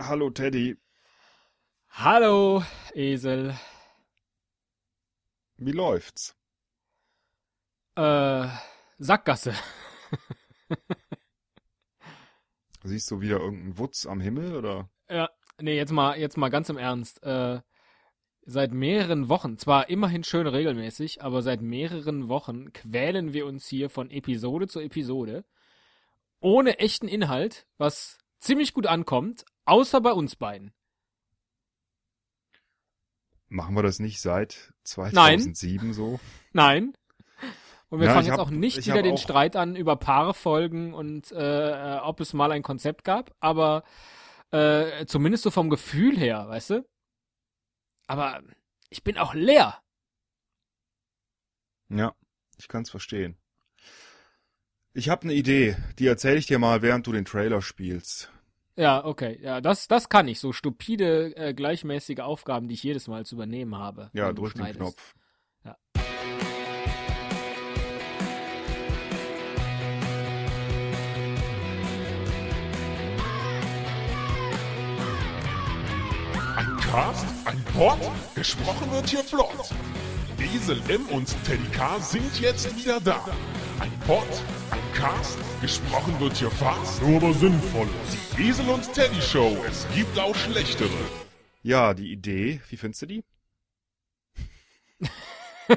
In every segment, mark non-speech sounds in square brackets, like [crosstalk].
Hallo Teddy. Hallo, Esel. Wie läuft's? Äh, Sackgasse. Siehst du wieder irgendeinen Wutz am Himmel oder? Ja, nee, jetzt mal, jetzt mal ganz im Ernst. Äh, seit mehreren Wochen, zwar immerhin schön regelmäßig, aber seit mehreren Wochen quälen wir uns hier von Episode zu Episode ohne echten Inhalt, was ziemlich gut ankommt, außer bei uns beiden. Machen wir das nicht seit 2007 Nein. so? Nein. Und wir ja, fangen jetzt hab, auch nicht wieder den Streit an über Paarfolgen und äh, äh, ob es mal ein Konzept gab, aber äh, zumindest so vom Gefühl her, weißt du? Aber ich bin auch leer. Ja, ich kann's verstehen. Ich habe eine Idee, die erzähle ich dir mal, während du den Trailer spielst. Ja, okay. Ja, das, das kann ich. So stupide, äh, gleichmäßige Aufgaben, die ich jedes Mal zu übernehmen habe. Ja, drück den Knopf. Ja. Ein Cast, ein Pod, gesprochen wird hier flott. Esel M und Teddy K sind jetzt wieder da. Ein Pod, ein Cast, gesprochen wird hier fast, nur aber sinnvoll. Die Esel und Teddy Show, es gibt auch schlechtere. Ja, die Idee, wie findest du die? [laughs]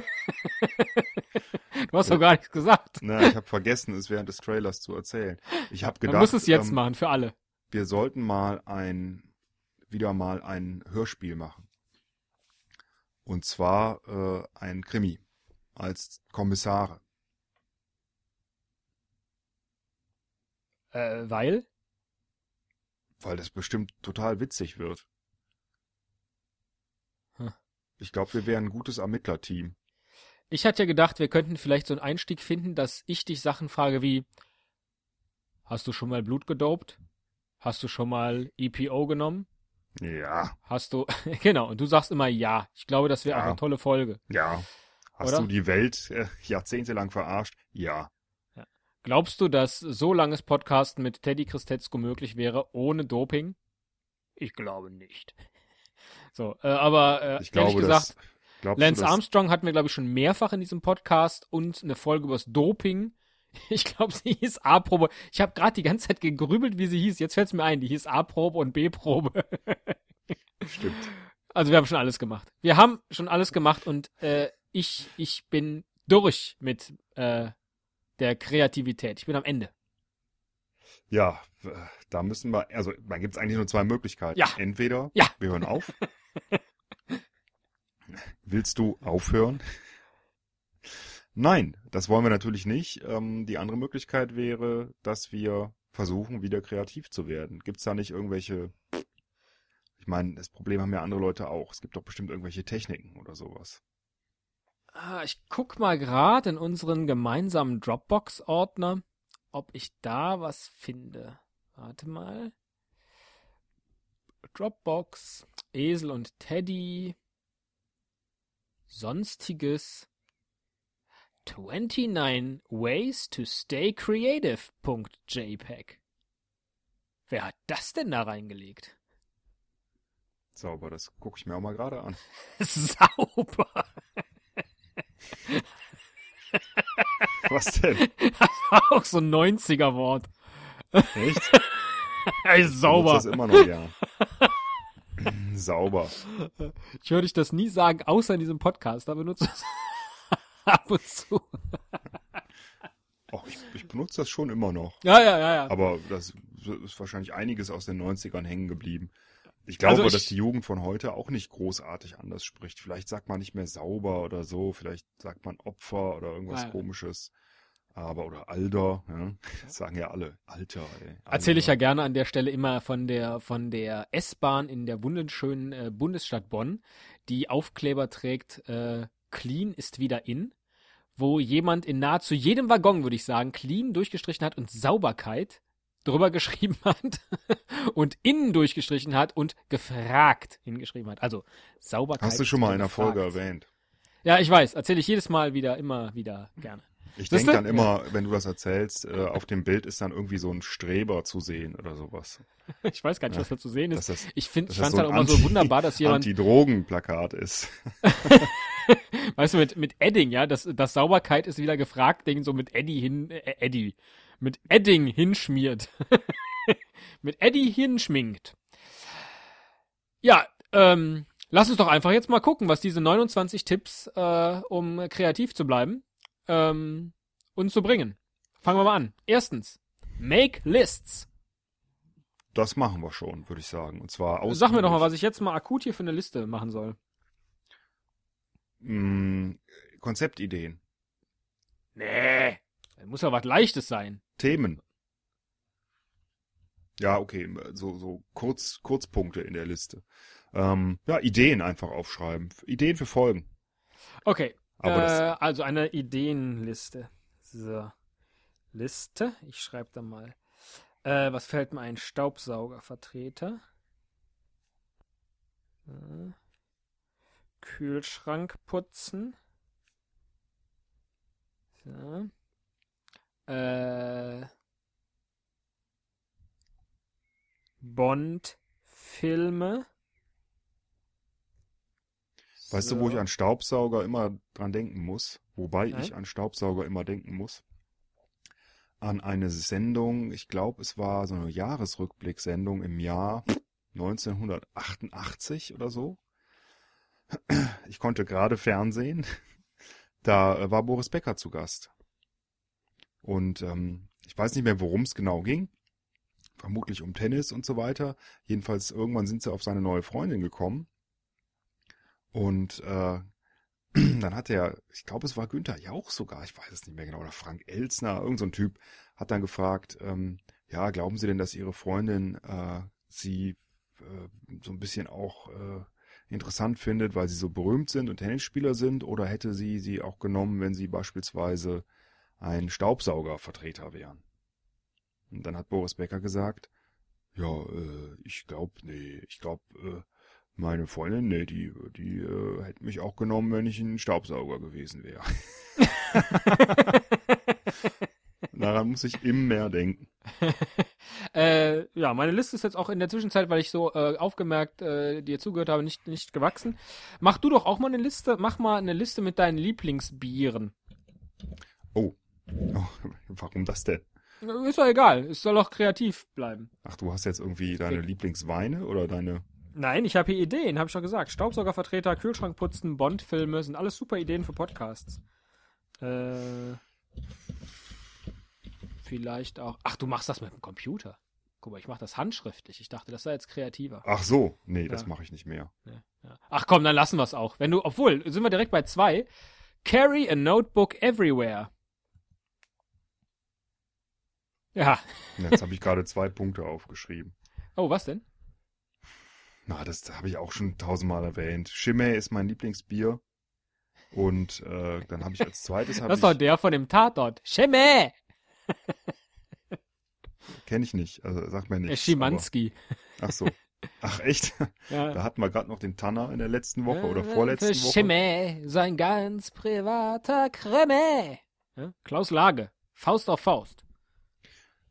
du hast doch gar nichts gesagt. Na, ich habe vergessen, es während des Trailers zu erzählen. Ich habe gedacht, Man muss es jetzt ähm, machen für alle. Wir sollten mal ein wieder mal ein Hörspiel machen. Und zwar äh, ein Krimi als Kommissare. Äh, weil? Weil das bestimmt total witzig wird. Hm. Ich glaube, wir wären ein gutes Ermittlerteam. Ich hatte ja gedacht, wir könnten vielleicht so einen Einstieg finden, dass ich dich Sachen frage wie, hast du schon mal Blut gedopt? Hast du schon mal EPO genommen? Ja. Hast du, [laughs] genau, und du sagst immer ja. Ich glaube, das wäre ja. auch eine tolle Folge. Ja. Hast Oder? du die Welt äh, jahrzehntelang verarscht? Ja. Glaubst du, dass so langes Podcasten mit Teddy Christetzko möglich wäre, ohne Doping? Ich glaube nicht. [laughs] So, äh, aber äh, ich glaube, gesagt, das, Lance du, Armstrong hatten wir, glaube ich, schon mehrfach in diesem Podcast und eine Folge über das Doping. [laughs] Ich glaube, sie hieß A-Probe. Ich habe gerade die ganze Zeit gegrübelt, wie sie hieß. Jetzt fällt es mir ein, die hieß A-Probe und B-Probe. [laughs] Stimmt. Also wir haben schon alles gemacht. Wir haben schon alles gemacht und äh, ich, ich bin durch mit äh, der Kreativität. Ich bin am Ende. Ja, da müssen wir, also da gibt es eigentlich nur zwei Möglichkeiten. Ja. Entweder ja. wir hören auf. [laughs] Willst du aufhören? Nein, das wollen wir natürlich nicht. Ähm, die andere Möglichkeit wäre, dass wir versuchen, wieder kreativ zu werden. Gibt es da nicht irgendwelche, ich meine, das Problem haben ja andere Leute auch. Es gibt doch bestimmt irgendwelche Techniken oder sowas. Ah, ich guck mal gerade in unseren gemeinsamen Dropbox-Ordner, ob ich da was finde. Warte mal. Dropbox, Esel und Teddy, sonstiges. 29 Ways to Stay Creative.jpg. Wer hat das denn da reingelegt? Sauber, das gucke ich mir auch mal gerade an. [laughs] Sauber. [laughs] Was denn? Das [laughs] war auch so ein 90er-Wort. Echt? Ey, sauber. Das immer noch, ja. Sauber. Ich höre dich das nie sagen, außer in diesem Podcast. Da benutze es [laughs] ab und zu. [laughs] Och, ich, ich benutze das schon immer noch. Ja, ja, ja, ja. Aber das ist wahrscheinlich einiges aus den 90ern hängen geblieben. Ich glaube, also ich, dass die Jugend von heute auch nicht großartig anders spricht. Vielleicht sagt man nicht mehr sauber oder so, vielleicht sagt man Opfer oder irgendwas ja. komisches. Aber, oder Alter, ja. Das sagen ja alle. Alter, ey. Erzähle ich ja gerne an der Stelle immer von der, von der S-Bahn in der wunderschönen äh, Bundesstadt Bonn, die Aufkleber trägt, äh, clean ist wieder in, wo jemand in nahezu jedem Waggon, würde ich sagen, clean durchgestrichen hat und Sauberkeit drüber [laughs] geschrieben hat und innen durchgestrichen hat und gefragt hingeschrieben hat. Also Sauberkeit. Hast du schon mal in einer Folge erwähnt? Ja, ich weiß. Erzähle ich jedes Mal wieder, immer wieder gerne. Ich denke dann immer, wenn du das erzählst, äh, auf dem Bild ist dann irgendwie so ein Streber zu sehen oder sowas. [laughs] Ich weiß gar nicht, ja. was da zu sehen ist. Das, ich finde, ich fand es so halt immer so wunderbar, dass jemand. Anti-Drogen-Plakat ist. [laughs] weißt du, mit, mit Edding, ja, das, das Sauberkeit ist wieder gefragt, Ding so mit Eddie hin, äh, Eddie, mit Edding hinschmiert. [laughs] mit Eddie hinschminkt. Ja, ähm, lass uns doch einfach jetzt mal gucken, was diese 29 Tipps, äh, um kreativ zu bleiben, ähm, uns zu bringen. Fangen wir mal an. Erstens, make lists. Das machen wir schon, würde ich sagen. Und zwar aus. Sag mir doch mal, was ich jetzt mal akut hier für eine Liste machen soll. Mm, Konzeptideen. Nee, muss ja was Leichtes sein. Themen. Ja, okay, so, so Kurz, Kurzpunkte in der Liste. Ähm, ja, Ideen einfach aufschreiben. Ideen für Folgen. Okay, äh, also eine Ideenliste. So. Liste. Ich schreibe da mal. Äh, was fällt mir ein? Staubsaugervertreter. Äh, Kühlschrank putzen. So. Äh, Bond-Filme. Weißt so. du, wo ich an Staubsauger immer dran denken muss? Wobei Nein? ich an Staubsauger immer denken muss? An eine Sendung, ich glaube, es war so eine Jahresrückblicksendung im Jahr 1988 oder so. Ich konnte gerade Fernsehen. Da war Boris Becker zu Gast. Und ähm, ich weiß nicht mehr, worum es genau ging. Vermutlich um Tennis und so weiter. Jedenfalls irgendwann sind sie auf seine neue Freundin gekommen. Und äh, [clears throat] dann hat er, ich glaube, es war Günther Jauch sogar, ich weiß es nicht mehr genau, oder Frank Elsner, irgendein so Typ, hat dann gefragt, ähm, ja, glauben Sie denn, dass Ihre Freundin äh, Sie äh, so ein bisschen auch äh, interessant findet, weil sie so berühmt sind und Tennisspieler sind, oder hätte sie sie auch genommen, wenn sie beispielsweise ein Staubsaugervertreter wären? Und dann hat Boris Becker gesagt, ja, äh, ich glaube, nee, ich glaube, äh, meine Freundin, nee, die, die äh, hätte mich auch genommen, wenn ich ein Staubsauger gewesen wäre. [laughs] [laughs] Daran muss ich immer mehr denken. [laughs] äh, ja, meine Liste ist jetzt auch in der Zwischenzeit, weil ich so äh, aufgemerkt äh, dir zugehört habe, nicht, nicht gewachsen. Mach du doch auch mal eine Liste. Mach mal eine Liste mit deinen Lieblingsbieren. Oh. oh [laughs] warum das denn? Ist doch egal. Es soll auch kreativ bleiben. Ach, du hast jetzt irgendwie deine Lieblingsweine oder deine. Nein, ich habe hier Ideen, habe ich schon gesagt. Staubsaugervertreter, Kühlschrank putzen, Bond-Filme sind alles super Ideen für Podcasts. Äh, vielleicht auch. Ach, du machst das mit dem Computer. Guck mal, ich mache das handschriftlich. Ich dachte, das sei jetzt kreativer. Ach so, nee, ja. das mache ich nicht mehr. Ja, ja. Ach komm, dann lassen wir es auch. Wenn du, obwohl, sind wir direkt bei zwei. Carry a notebook everywhere. Ja. Jetzt habe ich gerade zwei Punkte aufgeschrieben. Oh, was denn? Na, das habe ich auch schon tausendmal erwähnt. Chimay ist mein Lieblingsbier. Und äh, dann habe ich als zweites. das ist doch der von dem Tatort. Chimay! Kenne ich nicht, also sag mir nichts. Schimanski. ach so. Ach echt? [laughs] Ja. Da hatten wir gerade noch den Tanner in der letzten Woche oder vorletzten Für Woche. Chimay, sein ganz privater Kremme. Ja? Klaus Lage, Faust auf Faust.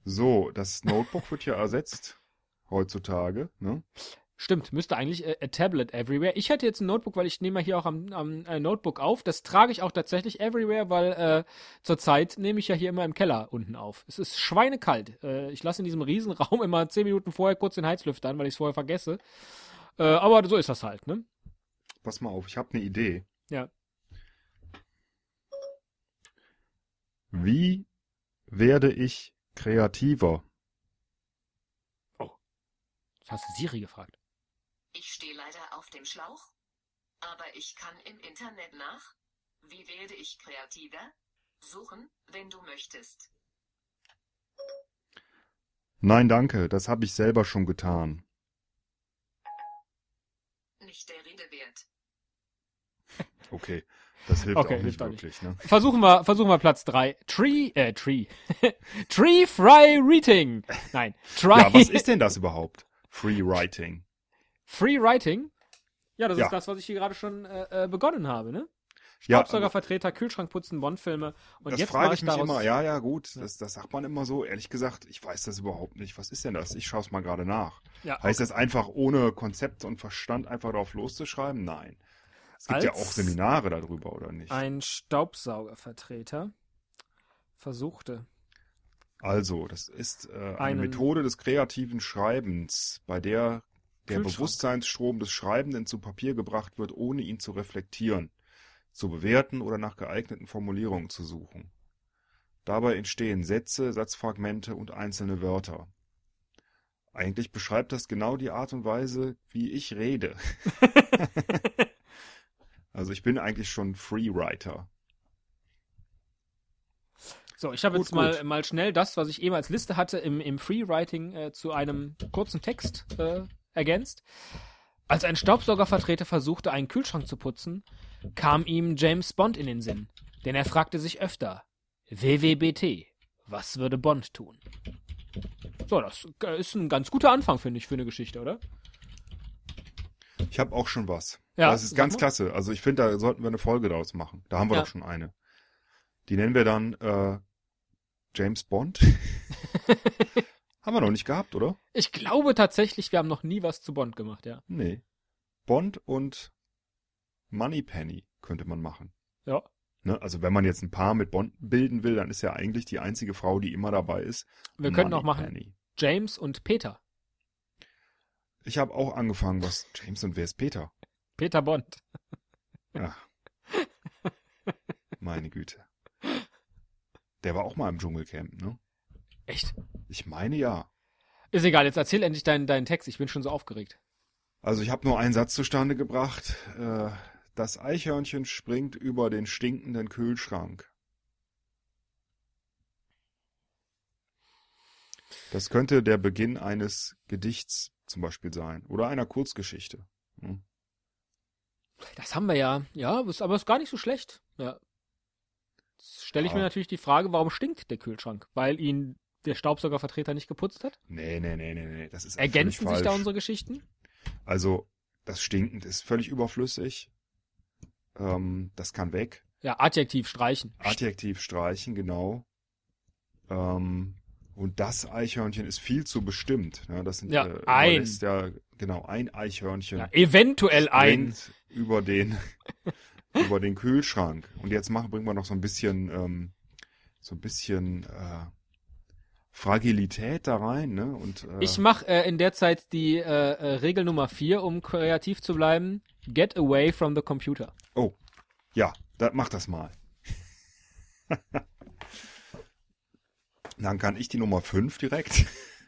So, das Notebook wird ja ersetzt heutzutage. Ne? Stimmt, müsste eigentlich äh, a Tablet everywhere. Ich hätte jetzt ein Notebook, weil ich nehme mal hier auch am, am äh, Notebook auf. Das trage ich auch tatsächlich everywhere, weil äh, zurzeit nehme ich ja hier immer im Keller unten auf. Es ist schweinekalt. Äh, ich lasse in diesem Riesenraum [laughs] immer zehn Minuten vorher kurz den Heizlüfter an, weil ich es vorher vergesse. Äh, aber so ist das halt, ne? Pass mal auf, ich habe eine Idee. Ja. Wie werde ich kreativer? Oh. Das hast du Siri gefragt. Ich stehe leider auf dem Schlauch, aber ich kann im Internet nach. Wie werde ich kreativer? Suchen, wenn du möchtest. Nein, danke, das habe ich selber schon getan. Nicht der Rede wert. [laughs] Okay, das hilft okay, auch nicht wirklich. Nicht. Ne? Versuchen wir, versuchen wir Platz 3. Tree, äh, Tree. [laughs] Tree Fry Reading. Nein, Try. Ja, was ist denn das überhaupt? Free Writing. Free Writing? Ja, das ja. ist das, was ich hier gerade schon äh, äh, begonnen habe, ne? Staubsaugervertreter, ja, Kühlschrank putzen, Bond-Filme. Und das jetzt frage ich mich immer. Ja, ja, gut. Das, das sagt man immer so. Ehrlich gesagt, ich weiß das überhaupt nicht. Was ist denn das? Ich schaue es mal gerade nach. Ja, okay. Heißt das einfach ohne Konzept und Verstand einfach drauf loszuschreiben? Nein. Es gibt Als ja auch Seminare darüber, oder nicht? Ein Staubsaugervertreter versuchte. Also, das ist äh, eine Methode des kreativen Schreibens, bei der der Bewusstseinsstrom des Schreibenden zu Papier gebracht wird, ohne ihn zu reflektieren, zu bewerten oder nach geeigneten Formulierungen zu suchen. Dabei entstehen Sätze, Satzfragmente und einzelne Wörter. Eigentlich beschreibt das genau die Art und Weise, wie ich rede. [laughs] also ich bin eigentlich schon Freewriter. So, ich habe jetzt mal, mal schnell das, was ich eben als Liste hatte, im, im Freewriting äh, zu einem kurzen Text äh, ergänzt. Als ein Staubsaugervertreter versuchte, einen Kühlschrank zu putzen, kam ihm James Bond in den Sinn, denn er fragte sich öfter, WWBT, was würde Bond tun? So, das ist ein ganz guter Anfang, finde ich, für eine Geschichte, oder? Ich habe auch schon was. Ja, das ist ganz klasse. Also ich finde, da sollten wir eine Folge daraus machen. Da haben wir ja. doch schon eine. Die nennen wir dann äh, James Bond. [laughs] Haben wir noch nicht gehabt, oder? Ich glaube tatsächlich, wir haben noch nie was zu Bond gemacht, ja. Nee. Bond und Moneypenny könnte man machen. Ja. Ne? Also wenn man jetzt ein Paar mit Bond bilden will, dann ist ja eigentlich die einzige Frau, die immer dabei ist. Wir können auch machen James und Peter. Ich habe auch angefangen, was James und wer ist Peter? Peter Bond. Ach. [laughs] Meine Güte. Der war auch mal im Dschungelcamp, ne? Echt? Ich meine ja. Ist egal, jetzt erzähl endlich deinen, deinen Text. Ich bin schon so aufgeregt. Also ich habe nur einen Satz zustande gebracht. Äh, das Eichhörnchen springt über den stinkenden Kühlschrank. Das könnte der Beginn eines Gedichts zum Beispiel sein oder einer Kurzgeschichte. Hm. Das haben wir ja. Ja, ist, aber ist gar nicht so schlecht. Ja. Jetzt stelle ich ja. mir natürlich die Frage, warum stinkt der Kühlschrank? Weil ihn der Staubsaugervertreter nicht geputzt hat? Nee, nee, nee, nee, nee. Das ist Ergänzen sich da unsere Geschichten? Also, das Stinkend ist völlig überflüssig. Ähm, das kann weg. Ja, Adjektiv streichen. Adjektiv streichen, genau. Ähm, und das Eichhörnchen ist viel zu bestimmt. Ja, das sind, ja, äh, ein. Ja, genau, ein Eichhörnchen. Ja, eventuell ein. Über den, [laughs] über den Kühlschrank. Und jetzt machen, bringen wir noch so ein bisschen, ähm, so ein bisschen, äh, Fragilität da rein, ne? Und, äh, ich mache äh, in der Zeit die äh, äh, Regel Nummer 4, um kreativ zu bleiben. Get away from the computer. Oh, ja, da, mach das mal. [laughs] Dann kann ich die Nummer 5 direkt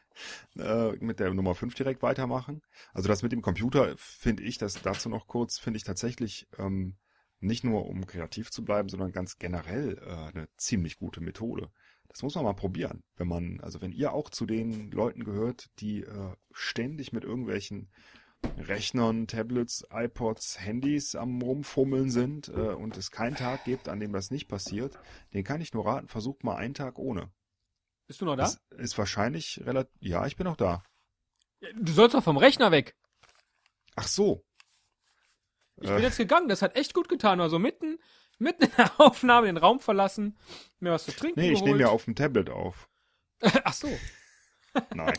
[laughs] äh, mit der Nummer 5 direkt weitermachen. Also das mit dem Computer finde ich, das dazu noch kurz, finde ich tatsächlich ähm, nicht nur um kreativ zu bleiben, sondern ganz generell äh, eine ziemlich gute Methode. Das muss man mal probieren. Wenn man, also wenn ihr auch zu den Leuten gehört, die äh, ständig mit irgendwelchen Rechnern, Tablets, iPods, Handys am rumfummeln sind äh, und es keinen Tag gibt, an dem das nicht passiert, den kann ich nur raten, versucht mal einen Tag ohne. Bist du noch da? Das ist wahrscheinlich relativ. Ja, ich bin noch da. Du sollst doch vom Rechner weg. Ach so. Ich äh, bin jetzt gegangen, das hat echt gut getan. Also mitten, mitten in der [laughs] Aufnahme den Raum verlassen, mir was zu trinken Nee, ich nehme ja auf dem Tablet auf. [laughs] Ach so. [laughs] Nein,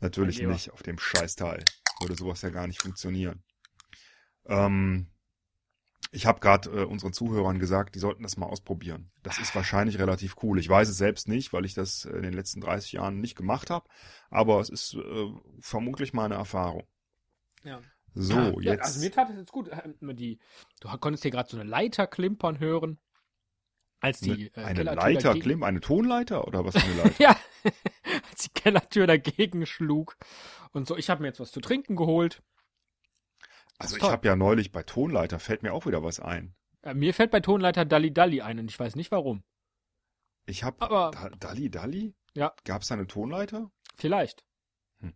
natürlich nicht. Auf dem Scheißteil würde sowas ja gar nicht funktionieren. Ähm, ich habe gerade äh, unseren Zuhörern gesagt, die sollten das mal ausprobieren. Das ist wahrscheinlich relativ cool. Ich weiß es selbst nicht, weil ich das in den letzten 30 Jahren nicht gemacht habe. Aber es ist äh, vermutlich mal eine Erfahrung. Ja. So, ja, jetzt. Also mir tat es jetzt gut. Äh, die, du konntest hier gerade so eine Leiter klimpern hören. Als die eine, äh, eine Leiter dagegen... klimpern? Eine Tonleiter oder was für eine [laughs] Leiter? ja, [laughs] als die Kellertür dagegen schlug. Und so, ich habe mir jetzt was zu trinken geholt. Also ich habe ja neulich bei Tonleiter, fällt mir auch wieder was ein. Ja, mir fällt bei Tonleiter Dalli Dalli ein und ich weiß nicht warum. Ich habe da, Dalli Dalli? Ja. Gab es da eine Tonleiter? Vielleicht. Hm.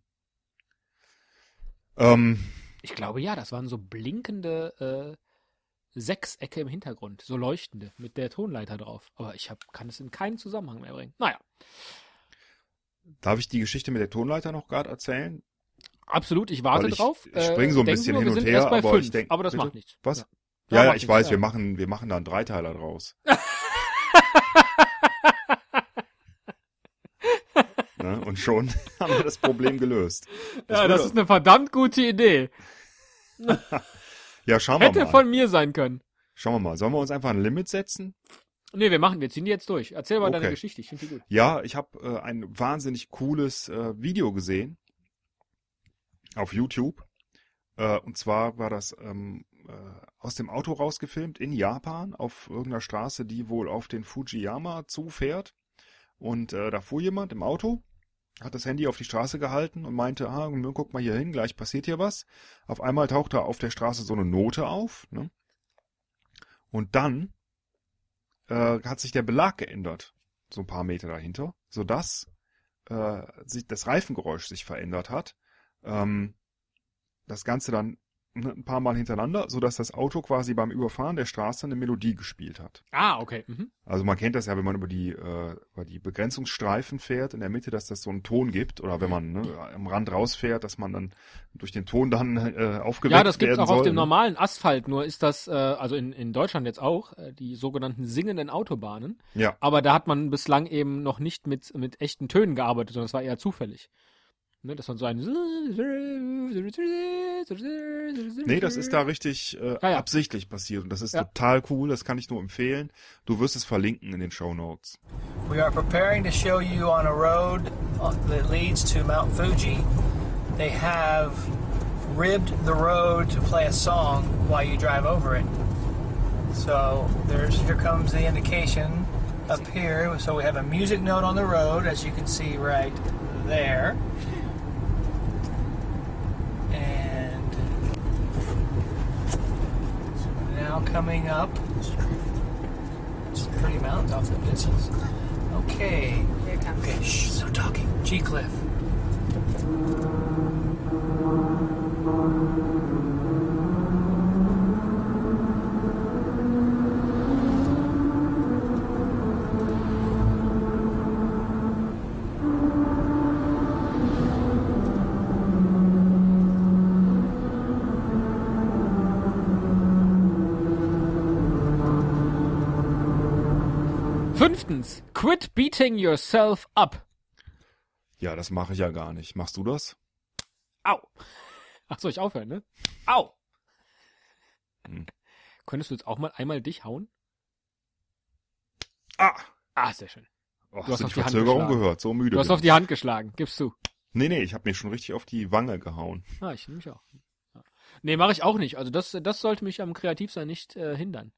Ähm, ich glaube ja, das waren so blinkende äh, Sechsecke im Hintergrund, so leuchtende, mit der Tonleiter drauf. Aber ich hab, kann es in keinen Zusammenhang mehr bringen. Naja. Darf ich die Geschichte mit der Tonleiter noch gerade erzählen? Absolut, ich warte ich, drauf. Ich spring so ein äh, bisschen nur, hin und her, aber fünf, ich denke. Aber das bitte? macht nichts. Was? Ja. Ja, ja, ich weiß, ja. wir machen, wir machen da einen Dreiteiler draus. [laughs] ne? Und schon [laughs] haben wir das Problem gelöst. Das ja, das ist eine verdammt gute Idee. ja, schauen wir Hätte mal. Hätte von mir sein können. Schauen wir mal. Sollen wir uns einfach ein Limit setzen? Nee, wir machen, wir ziehen die jetzt durch. Erzähl mal okay. deine Geschichte, ich finde die gut. Ja, ich habe äh, ein wahnsinnig cooles äh, Video gesehen auf YouTube. Äh, und zwar war das ähm, äh, aus dem Auto rausgefilmt in Japan auf irgendeiner Straße, die wohl auf den Fujiyama zufährt. Und äh, da fuhr jemand im Auto, hat das Handy auf die Straße gehalten und meinte, ah, guck mal hier hin, gleich passiert hier was. Auf einmal tauchte auf der Straße so eine Note auf. Ne? Und dann äh, hat sich der Belag geändert, so ein paar Meter dahinter, sodass äh, sich das Reifengeräusch sich verändert hat. Ähm, das Ganze dann ein paar Mal hintereinander, so dass das Auto quasi beim Überfahren der Straße eine Melodie gespielt hat. Ah, okay. Mhm. Also man kennt das ja, wenn man über die, äh, über die Begrenzungsstreifen fährt in der Mitte, dass das so einen Ton gibt. Oder wenn man ne, am Rand rausfährt, dass man dann durch den Ton dann äh, aufgeweckt Ja, das gibt auch soll, auf dem ne? normalen Asphalt, nur ist das, äh, also in, in Deutschland jetzt auch, äh, die sogenannten singenden Autobahnen. Ja. Aber da hat man bislang eben noch nicht mit, mit echten Tönen gearbeitet, sondern es war eher zufällig. Ne, dass man so ein. Nee, das ist da richtig äh, ah, ja. absichtlich passiert und das ist ja. total cool, das kann ich nur empfehlen. Du wirst es verlinken in den Show Notes. We are preparing to show you on a road uh, that leads to Mount Fuji. They have ribbed the road to play a song while you drive over it. So there's here comes the indication up here. So we have a music note on the road, as you can see right there. Now coming up. Some pretty mountains off the distance. Okay. Okay, shh, no talking. G Cliff. Fünftens, quit beating yourself up. Ja, das mache ich ja gar nicht. Machst du das? Au. [laughs] Ach, soll ich aufhören, ne? Au. Hm. Könntest du jetzt auch mal einmal dich hauen? Ah. Ah, sehr schön. Oh, du hast auf die Verzögerung Hand gehört, so müde. Du hast auf die Hand geschlagen, gibst du. Nee, nee, ich habe mir schon richtig auf die Wange gehauen. Ah, ich nehme mich auch. Nee, mache ich auch nicht. Also das, das sollte mich am Kreativsein nicht äh, hindern.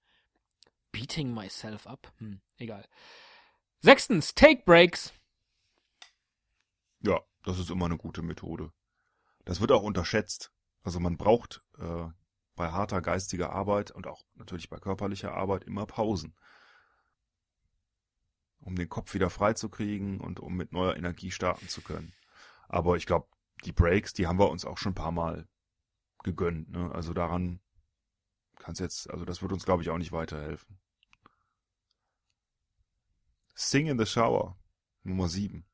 Beating myself up? Hm, egal. Sechstens, Take Breaks. Ja, das ist immer eine gute Methode. Das wird auch unterschätzt. Also man braucht äh, bei harter geistiger Arbeit und auch natürlich bei körperlicher Arbeit immer Pausen. Um den Kopf wieder freizukriegen und um mit neuer Energie starten zu können. Aber ich glaube, die Breaks, die haben wir uns auch schon ein paar Mal gegönnt. Ne? Also daran kann es jetzt, also das wird uns, glaube ich, auch nicht weiterhelfen. Sing in the Shower, Nummer 7.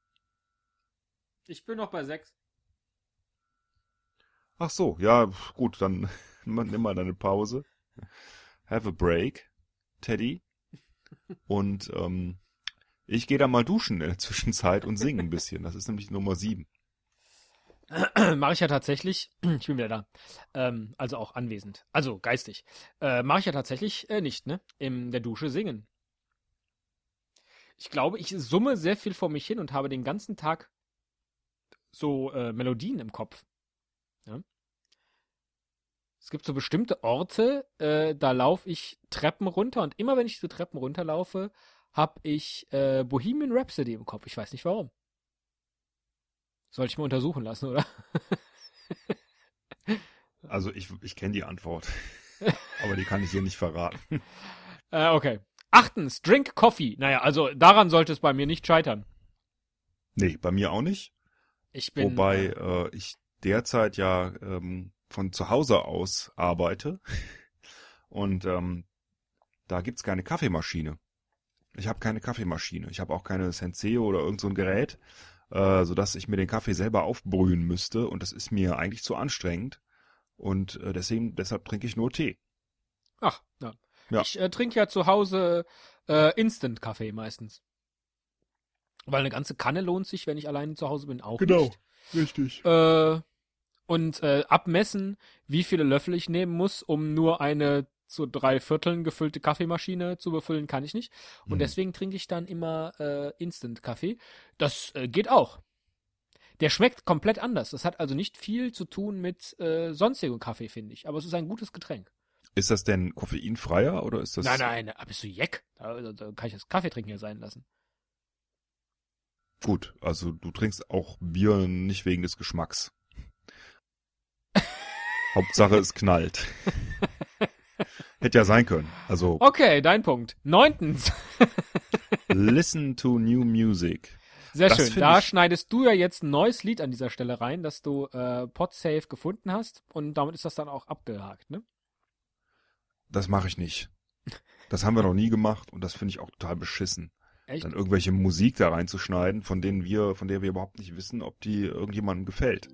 Ich bin noch bei 6. Ach so, ja, gut, dann [laughs] nimm mal deine Pause. Have a break, Teddy. Und ähm, ich gehe da mal duschen in der Zwischenzeit und singe ein bisschen. Das ist nämlich Nummer 7. [clears throat] Mache ich ja tatsächlich, [clears throat] ich bin wieder da, ähm, also auch anwesend, also geistig, äh, mache ich ja tatsächlich äh, nicht, ne? In der Dusche singen. Ich glaube, ich summe sehr viel vor mich hin und habe den ganzen Tag so äh, Melodien im Kopf. Ja? Es gibt so bestimmte Orte, äh, da laufe ich Treppen runter und immer wenn ich diese Treppen runterlaufe, habe ich äh, Bohemian Rhapsody im Kopf. Ich weiß nicht warum. Sollte ich mal untersuchen lassen, oder? [laughs] also ich, ich kenne die Antwort. [laughs] Aber die kann ich hier nicht verraten. [laughs] Äh, okay. Achtens, drink Coffee. Naja, also daran sollte es bei mir nicht scheitern. Nee, bei mir auch nicht. Ich bin. Wobei äh, ich derzeit ja ähm, von zu Hause aus arbeite. Und ähm, da gibt's keine Kaffeemaschine. Ich habe keine Kaffeemaschine. Ich habe auch keine Senseo oder irgend so ein Gerät äh, sodass ich mir den Kaffee selber aufbrühen müsste und das ist mir eigentlich zu anstrengend und äh, deswegen deshalb trinke ich nur Tee. Ach, ja. ja. Ich äh, trinke ja zu Hause äh, Instant-Kaffee meistens. Weil eine ganze Kanne lohnt sich, wenn ich alleine zu Hause bin, auch genau. nicht. Genau, richtig. Äh, und äh, abmessen, wie viele Löffel ich nehmen muss, um nur eine zu drei Vierteln gefüllte Kaffeemaschine zu befüllen, kann ich nicht. Und hm. deswegen trinke ich dann immer äh, Instant-Kaffee. Das äh, geht auch. Der schmeckt komplett anders. Das hat also nicht viel zu tun mit äh, sonstigem Kaffee, finde ich. Aber es ist ein gutes Getränk. Ist das denn koffeinfreier oder ist das. Nein, nein, da bist du Jeck. Da, da kann ich das Kaffeetrinken hier sein lassen. Gut, also du trinkst auch Bier nicht wegen des Geschmacks. [laughs] Hauptsache es knallt. [laughs] Hätte ja sein können. Also. Okay, dein Punkt. Neuntens. [laughs] listen to new music. Sehr das schön. Da schneidest du ja jetzt ein neues Lied an dieser Stelle rein, dass du äh, PodSafe gefunden hast und damit ist das dann auch abgehakt, ne? Das mache ich nicht. Das haben wir noch nie gemacht und das finde ich auch total beschissen. Echt? Dann irgendwelche Musik da reinzuschneiden, von denen wir, von der wir überhaupt nicht wissen, ob die irgendjemandem gefällt.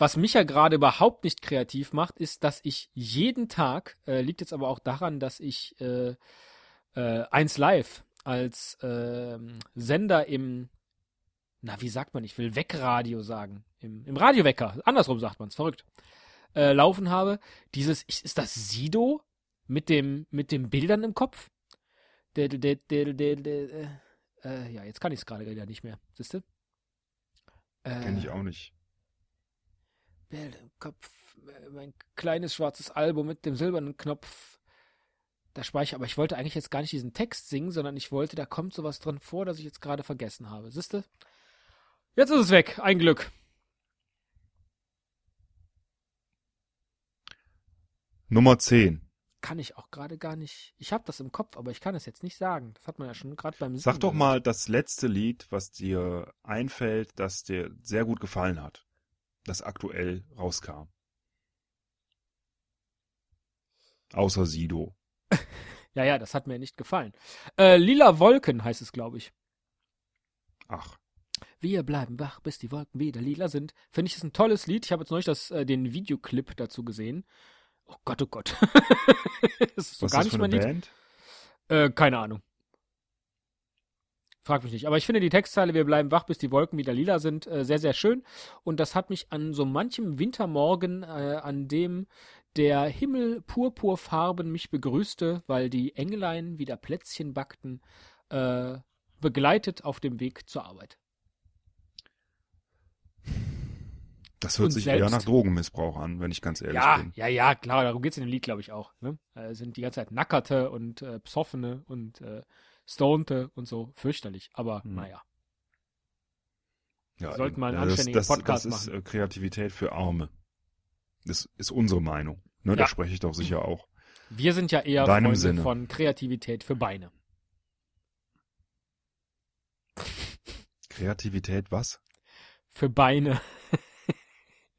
Was mich ja gerade überhaupt nicht kreativ macht, ist, dass ich jeden Tag, äh, liegt jetzt aber auch daran, dass ich äh, äh, 1 Live als äh, Sender im, na, wie sagt man, ich will Weckradio sagen, im, im Radiowecker, andersrum sagt man es, verrückt, äh, laufen habe. Dieses, ist das Sido mit dem, mit den Bildern im Kopf? Der, der, der, der, der, äh, ja, jetzt kann ich es gerade wieder nicht mehr. Siehst du? Äh, Kenn ich auch nicht. Bild im Kopf, äh, mein kleines schwarzes Album mit dem silbernen Knopf. Da speichere, aber ich wollte eigentlich jetzt gar nicht diesen Text singen, sondern ich wollte, da kommt sowas drin vor, das ich jetzt gerade vergessen habe. Siehst du? Jetzt ist es weg. Ein Glück. Nummer 10 kann ich auch gerade gar nicht. Ich habe das im Kopf, aber ich kann es jetzt nicht sagen. Das hat man ja schon gerade beim Singen Sag doch mal das letzte Lied, was dir einfällt, das dir sehr gut gefallen hat, das aktuell rauskam. Außer Sido. [laughs] ja, ja, das hat mir nicht gefallen. Äh, Lila Wolken heißt es, glaube ich. Ach. Wir bleiben wach, bis die Wolken wieder lila sind. Finde ich das ein tolles Lied. Ich habe jetzt neulich das, äh, den Videoclip dazu gesehen. Oh Gott, oh Gott. [laughs] das ist so Was gar ist nicht mein Lied. Äh, keine Ahnung. Frag mich nicht. Aber ich finde die Textzeile, wir bleiben wach, bis die Wolken wieder lila sind, äh, sehr, sehr schön. Und das hat mich an so manchem Wintermorgen, äh, an dem der Himmel purpurfarben mich begrüßte, weil die Englein wieder Plätzchen backten, äh, begleitet auf dem Weg zur Arbeit. Das hört sich selbst. eher nach Drogenmissbrauch an, wenn ich ganz ehrlich ja, bin. Ja, ja, klar, darum geht es in dem Lied, glaube ich, auch. Ne? Äh, sind die ganze Zeit Nackerte und äh, Psoffene und äh, Stonte und so. Fürchterlich, aber hm. naja. Ja, sollten mal einen ja, anständigen das, das, Podcast machen. Das ist äh, Kreativität für Arme. Das ist unsere Meinung. Ne? Ja. Da spreche ich doch sicher auch. Wir sind ja eher Freunde Sinne. von Kreativität für Beine. Kreativität was? Für Beine.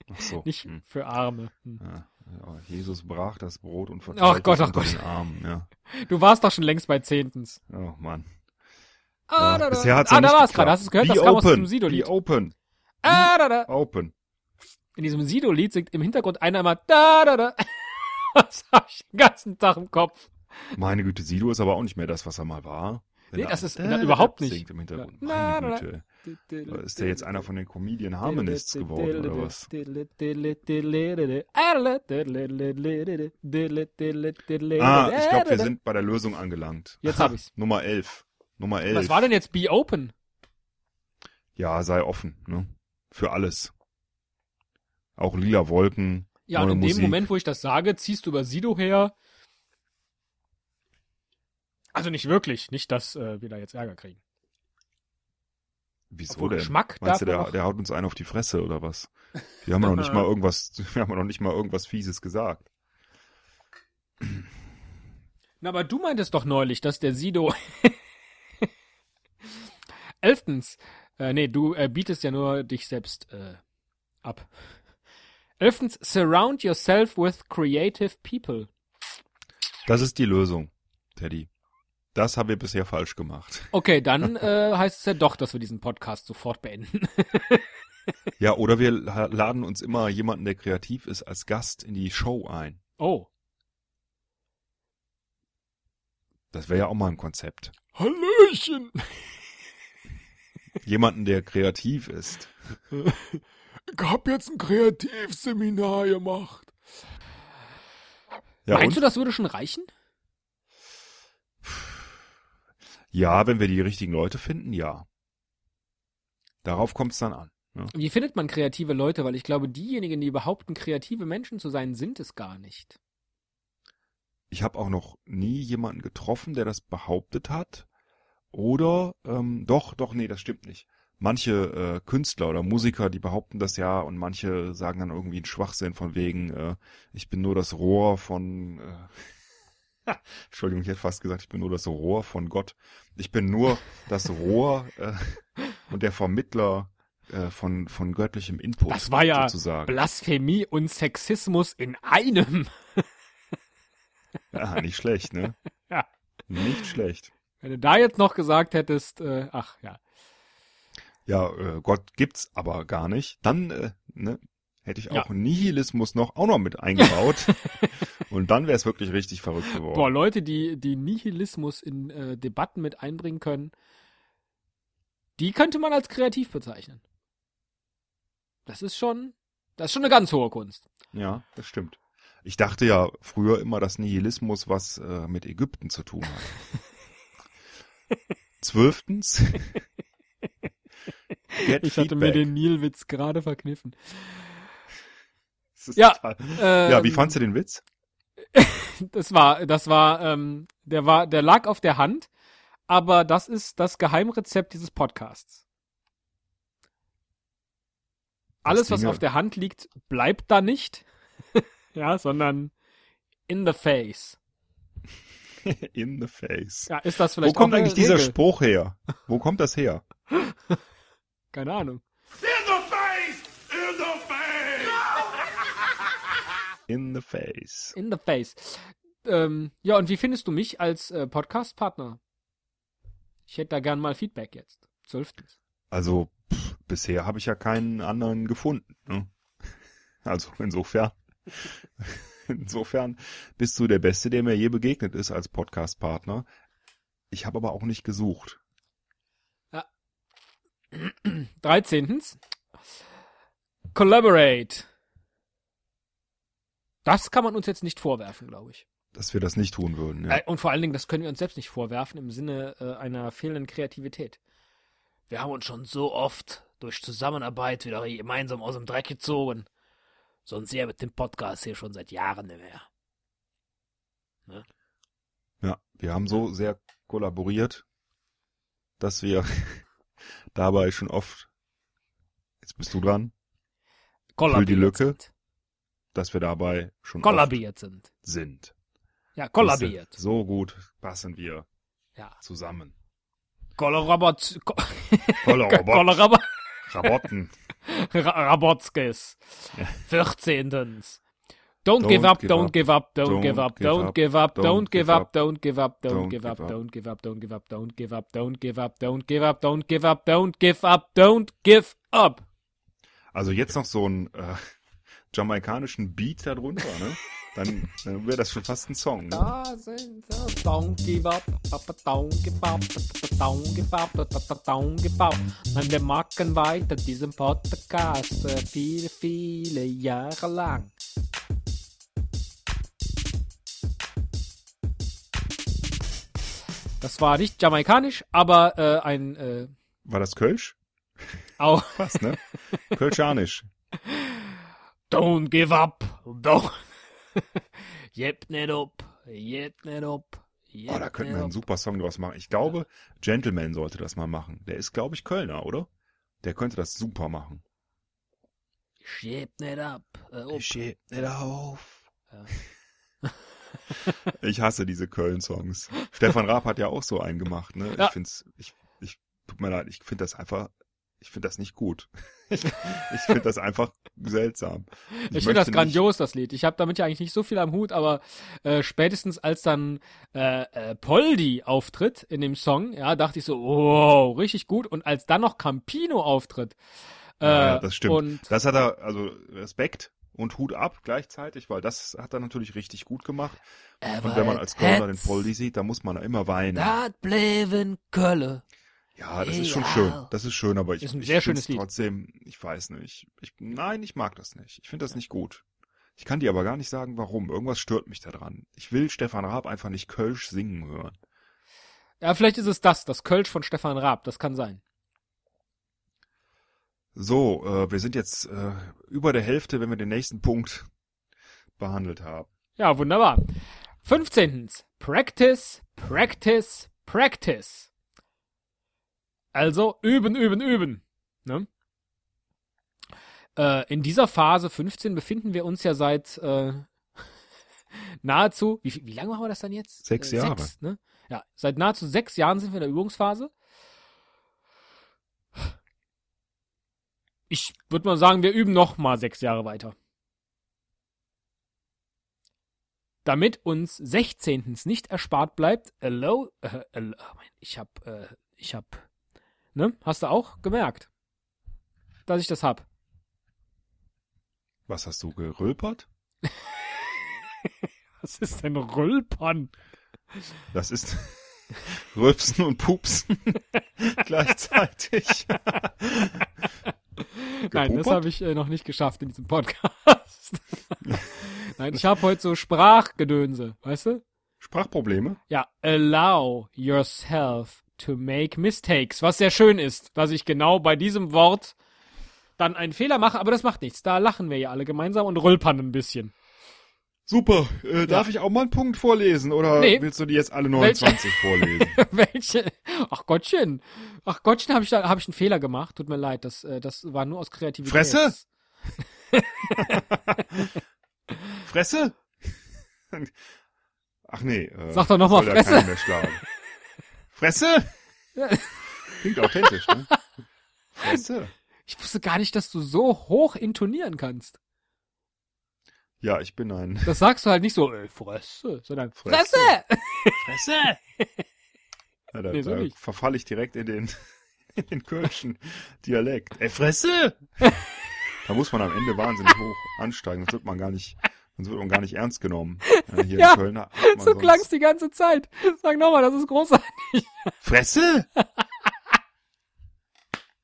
Ach so. [laughs] Nicht hm. für Arme. Hm. Ja. Jesus brach das Brot und verteilte ach Gott, ach Gott. den Armen. Ja. Du warst doch schon längst bei Zehntens. Oh Mann. Ah, ja, da, da. Bisher hat's ah, da war es gerade. Hast du es gehört? Be das kam open. aus dem Sido-Lied. Open. Ah, da, da. Open. In diesem Sido-Lied singt im Hintergrund einer immer da, da, da. [laughs] Das hab ich den ganzen Tag im Kopf. Meine Güte, Sido ist aber auch nicht mehr das, was er mal war. Nee, das ist äh, überhaupt nicht. Im Hintergrund. Meine Güte. Ist der jetzt einer von den Comedian Harmonists geworden oder was? Ah, ich glaube, wir sind bei der Lösung angelangt. Jetzt hab ich's. [laughs] Nummer 11. Nummer 11. Was war denn jetzt Be Open? Ja, sei offen, ne? Für alles. Auch lila Wolken. Ja, und in Musik. dem Moment, wo ich das sage, ziehst du über Sido her. Also nicht wirklich, nicht, dass äh, wir da jetzt Ärger kriegen. Wieso Obwohl denn? Geschmack Meinst du, der, der haut uns einen auf die Fresse oder was? Wir haben ja noch nicht mal [laughs] irgendwas, wir haben noch nicht mal irgendwas Fieses gesagt. Na, aber du meintest doch neulich, dass der Sido. [laughs] Elftens, äh, nee, du äh, bietest ja nur dich selbst äh, ab. Elftens, surround yourself with creative people. Das ist die Lösung, Teddy. Das haben wir bisher falsch gemacht. Okay, dann [laughs] äh, heißt es ja doch, dass wir diesen Podcast sofort beenden. ja, [laughs] oder wir laden uns immer jemanden, der kreativ ist, als Gast in die Show ein. Oh. Das wäre ja auch mal ein Konzept. Hallöchen! [laughs] Jemanden, der kreativ ist. Ich hab jetzt ein Kreativseminar gemacht. Ja, Meinst und? du, das würde schon reichen? Ja, wenn wir die richtigen Leute finden, ja. Darauf kommt es dann an. Ne? Wie findet man kreative Leute? Weil ich glaube, diejenigen, die behaupten, kreative Menschen zu sein, sind es gar nicht. Ich habe auch noch nie jemanden getroffen, der das behauptet hat. Oder, ähm, doch, doch, nee, das stimmt nicht. Manche äh, Künstler oder Musiker, die behaupten das ja und manche sagen dann irgendwie einen Schwachsinn von wegen, äh, ich bin nur das Rohr von, äh, [laughs] Entschuldigung, ich hätte fast gesagt, ich bin nur das Rohr von Gott. Ich bin nur das Rohr äh, und der Vermittler äh, von, von göttlichem Input. Das war ja sozusagen. Blasphemie und Sexismus in einem. ja, nicht schlecht, ne? [laughs] Ja. Nicht schlecht. Wenn du da jetzt noch gesagt hättest, äh, ach ja. Ja, äh, Gott gibt's aber gar nicht. Dann, äh, ne, Hätte ich auch ja. Nihilismus noch auch noch mit eingebaut. [laughs] und dann wäre es wirklich richtig verrückt geworden. Boah, Leute, die, die Nihilismus in äh, Debatten mit einbringen können, die könnte man als kreativ bezeichnen. Das ist schon, das ist schon eine ganz hohe Kunst. Ja, das stimmt. Ich dachte ja früher immer, dass Nihilismus was äh, mit Ägypten zu tun hat. [laughs] Zwölftens. ich hatte mir den Nilwitz gerade verkniffen. Ja, ähm, ja, wie fandst du den Witz? [laughs] das war, das war, ähm, der war, der lag auf der Hand, aber das ist das Geheimrezept dieses Podcasts. Alles, was auf der Hand liegt, bleibt da nicht, [laughs] ja, sondern in the face. [laughs] in the face. Ja, ist das vielleicht Wo kommt eigentlich dieser Spruch her? Wo kommt das her? Keine Ahnung. In the face. In the face. Ähm, ja, und wie findest du mich als äh, Podcast-Partner? Ich hätte da gern mal Feedback jetzt. Zwölftens. Also, pff, bisher habe ich ja keinen anderen gefunden. Ne? [laughs] Also insofern. [laughs] Insofern bist du der Beste, der mir je begegnet ist als Podcast-Partner. Ich habe aber auch nicht gesucht. Ja. [clears throat] 13. Collaborate. Das kann man uns jetzt nicht vorwerfen, glaube ich. Dass wir das nicht tun würden, ja. Äh, und vor allen Dingen, das können wir uns selbst nicht vorwerfen im Sinne äh, einer fehlenden Kreativität. Wir haben uns schon so oft durch Zusammenarbeit wieder gemeinsam aus dem Dreck gezogen. Sonst ja mit dem Podcast hier schon seit Jahren nicht mehr. Ne? Ja, wir haben so sehr kollaboriert, dass wir [laughs] dabei schon oft, jetzt bist du dran, für die Lücke. Sind dass wir dabei schon kollabiert sind. sind. Ja, kollabiert. So gut passen wir ja. zusammen. Kollerabot. Kollerabot. Rabotten. Rabotskis. 14. Don't, give up, don't give up, don't give up, don't give up, don't give up, don't give up, don't give up, don't give up, don't give up, don't give up, don't give up, don't give up, don't give up, don't give up, don't give up. Also jetzt noch so ein äh, jamaikanischen Beat darunter, ne? Dann, dann wäre das schon fast ein Song. Ne? Nein, wir machen weiter diesen Podcast viele, viele Jahre lang. Das war nicht jamaikanisch, aber äh, ein. Äh, war das Kölsch? Auch. Was, ne? [laughs] Kölschanisch. Don't give up. Don't. [laughs] Jeb nicht up. Jeb nicht up. oh, da könnten wir einen super Song draus machen. Ich glaube, Gentleman sollte das mal machen. Der ist, glaube ich, Kölner, oder? Der könnte das super machen. Ich heb nicht ab. Äh, ich heb nicht auf. Ja. ich hasse diese Köln-Songs. Stefan Raab hat ja auch so einen gemacht, ne? Ja. Ich find's, ich, ich, tut mir leid, ich finde das einfach ich finde das nicht gut. [laughs] Ich, ich finde das einfach seltsam. Ich, ich finde das grandios, das Lied. Ich habe damit ja eigentlich nicht so viel am Hut, aber äh, spätestens als dann äh, äh, Poldi auftritt in dem Song, ja, dachte ich so, wow, richtig gut. Und als dann noch Campino auftritt. Äh, ja, das stimmt. Das hat er, also Respekt und Hut ab gleichzeitig, weil das hat er natürlich richtig gut gemacht. und wenn man als Kölner den Poldi sieht, da muss man immer weinen. Das bleven Kölle. Ja, das ist schon schön. Das ist schön, aber ich, ist ein sehr ich schönes Lied. trotzdem, ich weiß nicht. Ich, nein, ich mag das nicht. Ich finde das nicht gut. Ich kann dir aber gar nicht sagen, warum. Irgendwas stört mich daran. Ich will Stefan Raab einfach nicht Kölsch singen hören. Ja, vielleicht ist es das, das Kölsch von Stefan Raab. Das kann sein. So, äh, wir sind jetzt äh, über der Hälfte, wenn wir den nächsten Punkt behandelt haben. Ja, wunderbar. 15. Practice, practice, practice. Also üben, üben, üben. Ne? Äh, in dieser Phase 15 befinden wir uns ja seit äh, [laughs] nahezu, wie, wie lange machen wir das dann jetzt? Sechs äh, Jahre. Sechs, ne? Ja, seit nahezu sechs Jahren sind wir in der Übungsphase. Ich würde mal sagen, wir üben noch mal sechs Jahre weiter. Damit uns 16. nicht erspart bleibt, allow, äh, allow ich hab, äh, ich hab Ne? Hast du auch gemerkt, dass ich das hab? Was hast du gerülpert? [laughs] Was ist denn Rülpern? Das ist [laughs] Rülpsen und Pupsen [laughs] gleichzeitig. Nein, das habe ich äh, noch nicht geschafft in diesem Podcast. Nein, ich habe heute so Sprachgedönse, weißt du? Sprachprobleme? Ja, allow yourself to make mistakes, was sehr schön ist, dass ich genau bei diesem Wort dann einen Fehler mache, aber das macht nichts. Da lachen wir ja alle gemeinsam und rülpern ein bisschen. Super. Äh, darf ich auch mal einen Punkt vorlesen oder nee. willst du die jetzt alle 29 Welche? vorlesen? [laughs] Welche? Ach Gottchen. Ach Gottchen, habe ich da habe ich einen Fehler gemacht. Tut mir leid, das äh, das war nur aus Kreativität. Fresse? [laughs] Fresse? Ach nee. Äh, Sag doch nochmal Fresse. Fresse? Klingt authentisch, ne? Fresse. Ich wusste gar nicht, dass du so hoch intonieren kannst. Ja, ich bin ein. Das sagst du halt nicht so, äh, Fresse, sondern Fresse! Fresse! ja, da, nee, so da verfalle ich direkt in den, [laughs] in den kölschen Dialekt. Ey, Fresse! da muss man am Ende wahnsinnig hoch ansteigen, sonst wird man gar nicht, sonst wird man gar nicht ernst genommen. Ja, hier ja, in Köln so klang's die ganze Zeit. Sag nochmal, das ist großartig. Fresse!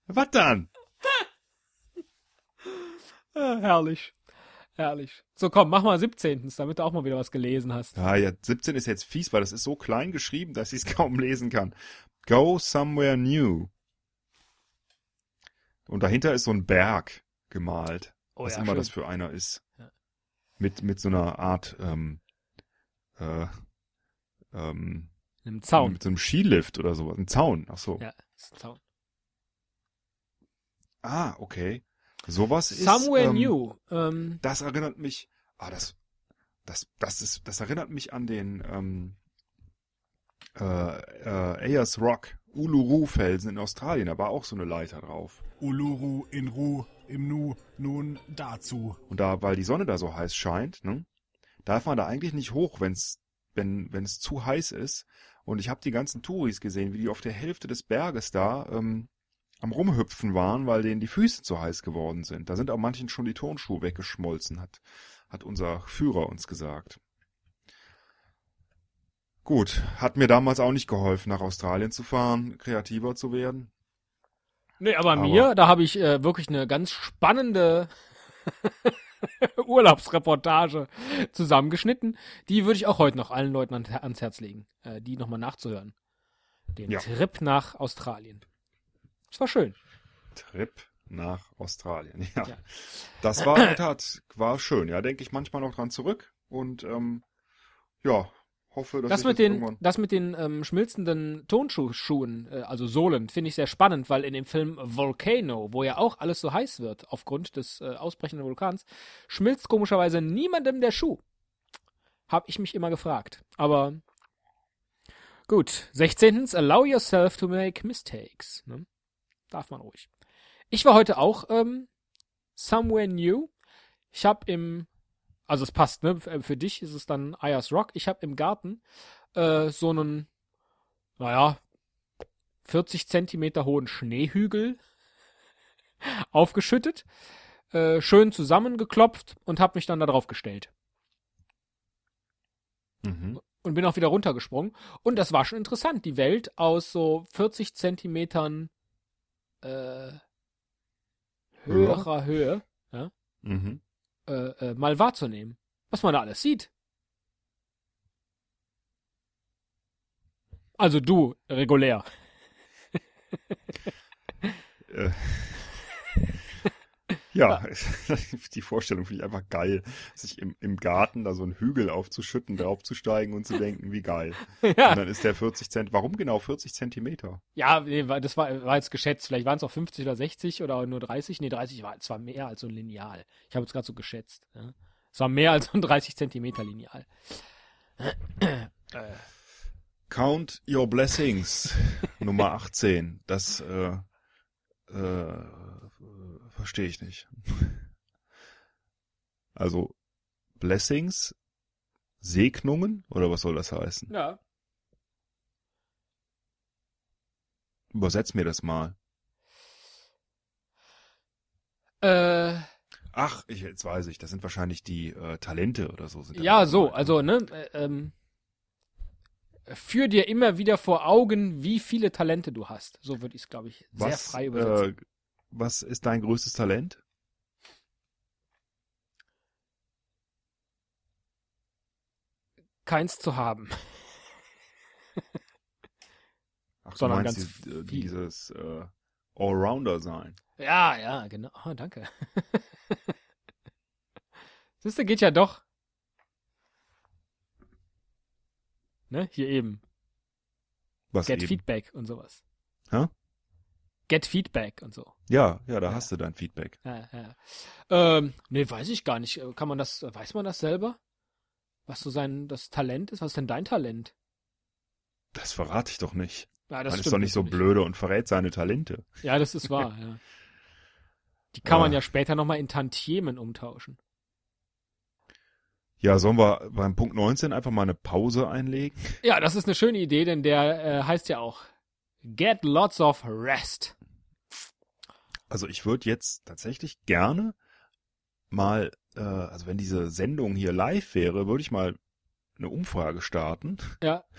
Was dann? Ja, herrlich. Herrlich. So, komm, mach mal 17. damit du auch mal wieder was gelesen hast. Ja, ja, 17 ist jetzt fies, weil das ist so klein geschrieben, dass ich es [laughs] kaum lesen kann. Go somewhere new. Und dahinter ist so ein Berg gemalt. Oh, was ja, immer schön. das für einer ist. Ja. Mit, mit so einer Art, ähm, äh, ähm, einem Zaun. Mit so einem Skilift oder sowas. Ein Zaun, ach so. Ja, ist ein Zaun. Ah, okay. Sowas ist. Somewhere ähm, New. Ähm, das erinnert mich. Ah, das, das, das ist, das erinnert mich an den ähm, äh, äh, Ayers Rock, Uluru-Felsen in Australien. Da war auch so eine Leiter drauf. Uluru in Ru, im Nu, nun dazu. Und da, weil die Sonne da so heiß scheint, ne, darf man da eigentlich nicht hoch, wenn's, wenn, wenn es zu heiß ist. Und ich habe die ganzen Touris gesehen, wie die auf der Hälfte des Berges da ähm, am Rumhüpfen waren, weil denen die Füße zu heiß geworden sind. Da sind auch manchen schon die Turnschuhe weggeschmolzen, hat, hat unser Führer uns gesagt. Gut, hat mir damals auch nicht geholfen, nach Australien zu fahren, kreativer zu werden. Nee, aber, aber mir, da habe ich äh, wirklich eine ganz spannende [laughs] [laughs] Urlaubsreportage zusammengeschnitten. Die würde ich auch heute noch allen Leuten ans Herz legen, äh, die nochmal nachzuhören. Den ja. Trip nach Australien. Es war schön. Trip nach Australien, [laughs] ja. ja. Das war in der Tat, war schön. Ja, denke ich manchmal noch dran zurück und ähm, ja, hoffe, dass das mit den, irgendwann... Das mit den ähm, schmilzenden Tonschuhen, äh, also Sohlen, finde ich sehr spannend, weil in dem Film Volcano, wo ja auch alles so heiß wird aufgrund des äh, ausbrechenden Vulkans, schmilzt komischerweise niemandem der Schuh. Hab ich mich immer gefragt. Aber gut. 16. Allow yourself to make mistakes. Ne? Darf man ruhig. Ich war heute auch ähm, somewhere new. Ich habe im, also es passt, ne? Für dich ist es dann Ayers Rock. Ich habe im Garten äh, so einen, naja, 40 Zentimeter hohen Schneehügel [laughs] aufgeschüttet, äh, schön zusammengeklopft und habe mich dann da drauf gestellt. Mhm. Und bin auch wieder runtergesprungen. Und das war schon interessant, die Welt aus so 40 Zentimetern äh, höherer Höhe ja, mhm. Äh, äh, mal wahrzunehmen, was man da alles sieht. Also du, regulär. äh, ja, [laughs] die Vorstellung finde ich einfach geil, sich im, im Garten da so einen Hügel aufzuschütten, draufzusteigen und zu denken, wie geil. [laughs] Ja. Und dann ist der 40 Cent. Warum genau 40 Zentimeter? Ja, nee, das war, war jetzt geschätzt. Vielleicht waren es auch 50 oder 60 oder nur 30. Nee, 30 war zwar mehr als so ein Lineal. Ich habe es gerade so geschätzt. Ja. Es war mehr als so ein 30 Zentimeter Lineal. [clears throat] Count Your Blessings, Nummer 18. Das äh, äh, Verstehe ich nicht. [laughs] Also Blessings, Segnungen oder was soll das heißen? Ja. Übersetz mir das mal. Äh. Ach, ich, jetzt weiß ich, das sind wahrscheinlich die äh, Talente oder so. Sind ja, so, also, ne, äh, ähm, führ dir immer wieder vor Augen, wie viele Talente du hast. So würde ich es, glaube ich, sehr was, frei übersetzen. Was ist dein größtes Talent? Keins zu haben. Ach, du Sondern meinst ganz die, äh, dieses äh, Allrounder sein. Ja, ja, genau. Oh, danke. [laughs] Siehste, geht ja doch. Ne, hier eben. Was Get eben? Feedback und sowas. Hä? Get Feedback und so. Ja, ja, da Ja. hast du dein Feedback. Ja, ja. Ähm, nee, weiß ich gar nicht. Kann man das, weiß man das selber? Was so sein, das Talent ist? Was ist denn dein Talent? Das verrate ich doch nicht. Ja, Man ist doch nicht so natürlich. blöde und verrät seine Talente. Ja, das ist wahr, [laughs] ja. Die kann man Ja. ja später nochmal in Tantiemen umtauschen. Ja, sollen wir beim Punkt 19 einfach mal eine Pause einlegen? Ja, das ist eine schöne Idee, denn der äh, heißt ja auch Get Lots of Rest. Also ich würde jetzt tatsächlich gerne mal, äh, also wenn diese Sendung hier live wäre, würde ich mal eine Umfrage starten. Ja, [laughs]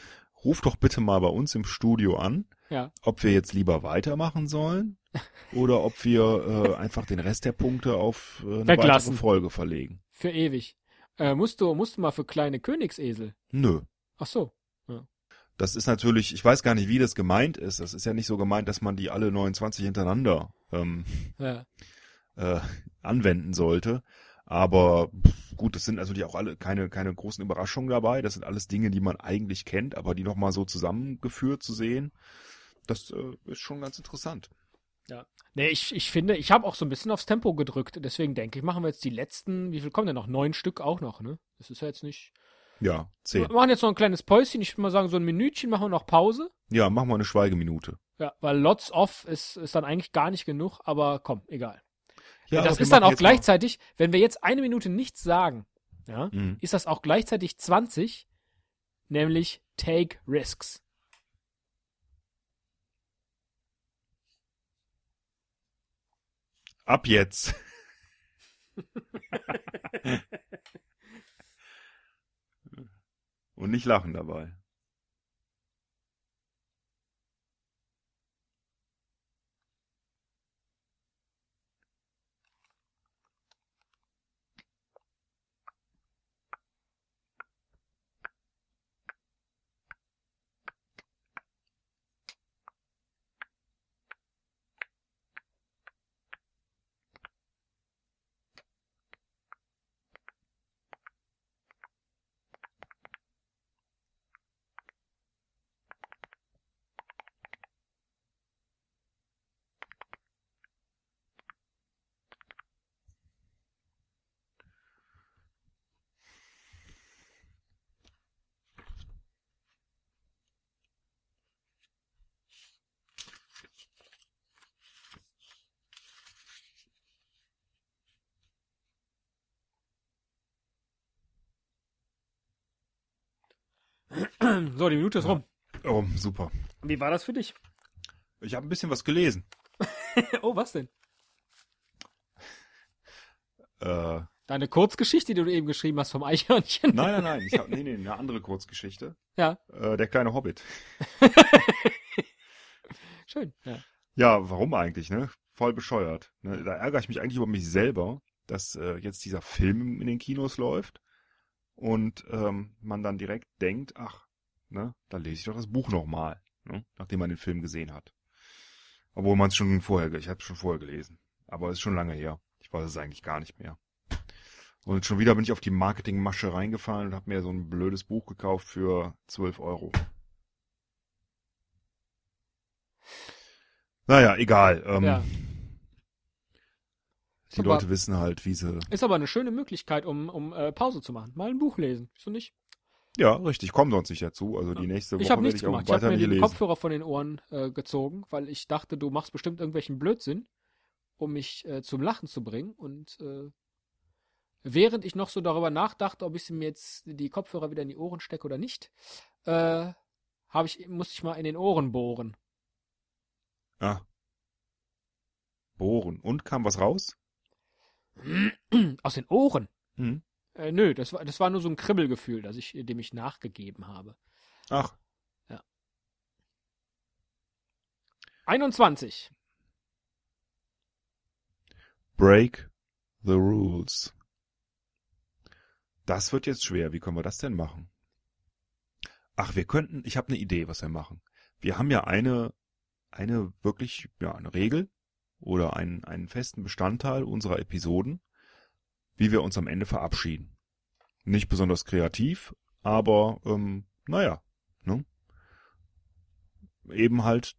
Ruf doch bitte mal bei uns im Studio an, ja. ob wir jetzt lieber weitermachen sollen [laughs] oder ob wir äh, einfach den Rest der Punkte auf äh, eine Weglassen. weitere Folge verlegen. Für ewig. Äh, musst du, musst du mal für kleine Königsesel. Nö. Ach so. Das ist natürlich, ich weiß gar nicht, wie das gemeint ist. Das ist ja nicht so gemeint, dass man die alle 29 hintereinander ähm, [laughs] Ja. äh, anwenden sollte. Aber gut, das sind natürlich auch alle keine, keine großen Überraschungen dabei. Das sind alles Dinge, die man eigentlich kennt, aber die nochmal so zusammengeführt zu sehen, das äh, ist schon ganz interessant. Nee, ich, ich finde, ich habe auch so ein bisschen aufs Tempo gedrückt. Deswegen denke ich, machen wir jetzt die letzten, wie viel kommen denn noch? Neun Stück auch noch, ne? Das ist ja jetzt nicht. Ja, Wir zehn. machen jetzt noch ein kleines Päuschen. Ich würde mal sagen, so ein Minütchen machen wir noch Pause. Ja, machen wir eine Schweigeminute. Ja, weil Lots off ist, ist dann eigentlich gar nicht genug, aber komm, egal. Ja, das wir ist dann auch jetzt mal- gleichzeitig, wenn wir jetzt eine Minute nichts sagen, ja, Mhm. ist das auch gleichzeitig 20, nämlich Take Risks. Ab jetzt. [laughs] [laughs] Und nicht lachen dabei. So, die Minute ist rum. Oh, super. Wie war das für dich? Ich habe ein bisschen was gelesen. [laughs] oh, was denn? Äh, Deine Kurzgeschichte, die du eben geschrieben hast vom Eichhörnchen. nein, nein, nein. Ich hab, [laughs] nee, nee, eine andere Kurzgeschichte. Ja, Äh, der kleine Hobbit. [laughs] schön. Ja. Ja, warum eigentlich, ne? Voll bescheuert. Ne? Da ärgere ich mich eigentlich über mich selber, dass äh, jetzt dieser Film in den Kinos läuft und ähm, man dann direkt denkt, ach, ne, dann lese ich doch das Buch nochmal, ne? nachdem man den Film gesehen hat. Obwohl man es schon vorher, ich habe schon vorher gelesen, aber es ist schon lange her. Ich weiß es eigentlich gar nicht mehr. Und schon wieder bin ich auf die Marketingmasche reingefallen und habe mir so ein blödes Buch gekauft für 12 Euro. Naja, egal. Ähm, Ja. Die Aber- Leute wissen halt, wie sie. Ist aber eine schöne Möglichkeit, um, um äh, Pause zu machen. Mal ein Buch lesen. Wieso nicht? Ja, richtig, kommen sonst nicht dazu. Also die nächste Woche Ich habe werde nichts ich auch gemacht. Ich habe weiter mir nicht den lesen. Kopfhörer von den Ohren äh, gezogen, weil ich dachte, du machst bestimmt irgendwelchen Blödsinn, um mich äh, zum Lachen zu bringen. Und äh, während ich noch so darüber nachdachte, ob ich sie mir jetzt die Kopfhörer wieder in die Ohren stecke oder nicht, äh, habe ich musste ich mal in den Ohren bohren. Ah. Bohren. Und kam was raus? [clears throat] Aus den Ohren? Hm? Äh, nö, das war, das war nur so ein Kribbelgefühl, das ich, dem ich nachgegeben habe. Ach. Ja. 21. Break the rules. Das wird jetzt schwer. Wie können wir das denn machen? Ach, wir könnten, ich habe eine Idee, was wir machen. Wir haben ja eine, eine wirklich, ja, eine Regel oder einen, einen festen Bestandteil unserer Episoden, wie wir uns am Ende verabschieden. Nicht besonders kreativ, aber, ähm, naja, ne? Eben halt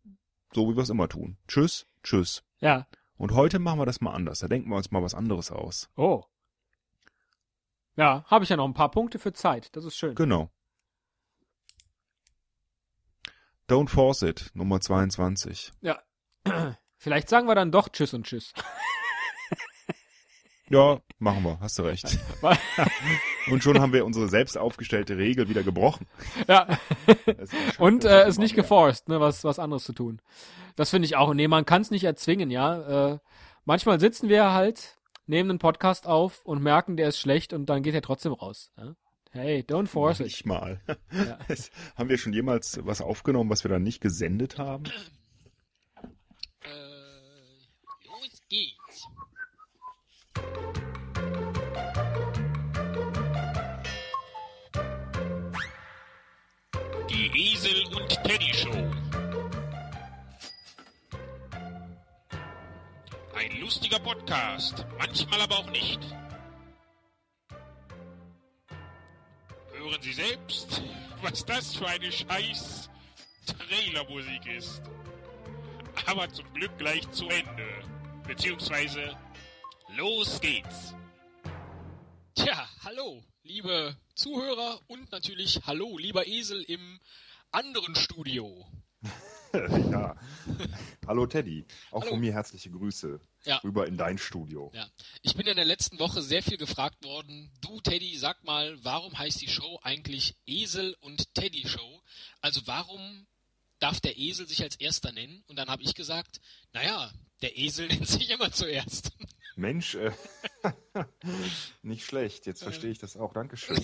so, wie wir es immer tun. Tschüss, tschüss. Ja. Und heute machen wir das mal anders. Da denken wir uns mal was anderes aus. Oh. Ja, habe ich ja noch ein paar Punkte für Zeit. Das ist schön. Genau. Don't Force It, Nummer 22. Ja. Vielleicht sagen wir dann doch Tschüss und Tschüss. [laughs] Ja, machen wir, hast du recht. [laughs] und schon haben wir unsere selbst aufgestellte Regel wieder gebrochen. Ja. und äh, ist nicht geforst, ne, was, was anderes zu tun. Das finde ich auch. Nee, man kann es nicht erzwingen, ja. Äh, manchmal sitzen wir halt, nehmen einen Podcast auf und merken, der ist schlecht und dann geht er trotzdem raus. Ja? Hey, don't force it. mal. Ja. [laughs] haben wir schon jemals was aufgenommen, was wir dann nicht gesendet haben? Äh, los geht's. Die Esel und Teddy Show. Ein lustiger Podcast, manchmal aber auch nicht. Hören Sie selbst, was das für eine scheiß Trailermusik ist. Aber zum Glück gleich zu Ende. Beziehungsweise, los geht's. Tja, hallo, liebe Zuhörer und natürlich hallo, lieber Esel im anderen Studio. [laughs] ja. Hallo Teddy. Auch Hallo. von mir herzliche Grüße. Ja. Rüber in dein Studio. Ja. Ich bin in der letzten Woche sehr viel gefragt worden. Du, Teddy, sag mal, warum heißt die Show eigentlich Esel und Teddy Show? Also warum darf der Esel sich als erster nennen? Und dann habe ich gesagt, naja, der Esel [laughs] nennt sich immer zuerst. Mensch, äh, [laughs] nicht schlecht. Jetzt verstehe ich das auch. Dankeschön. [laughs]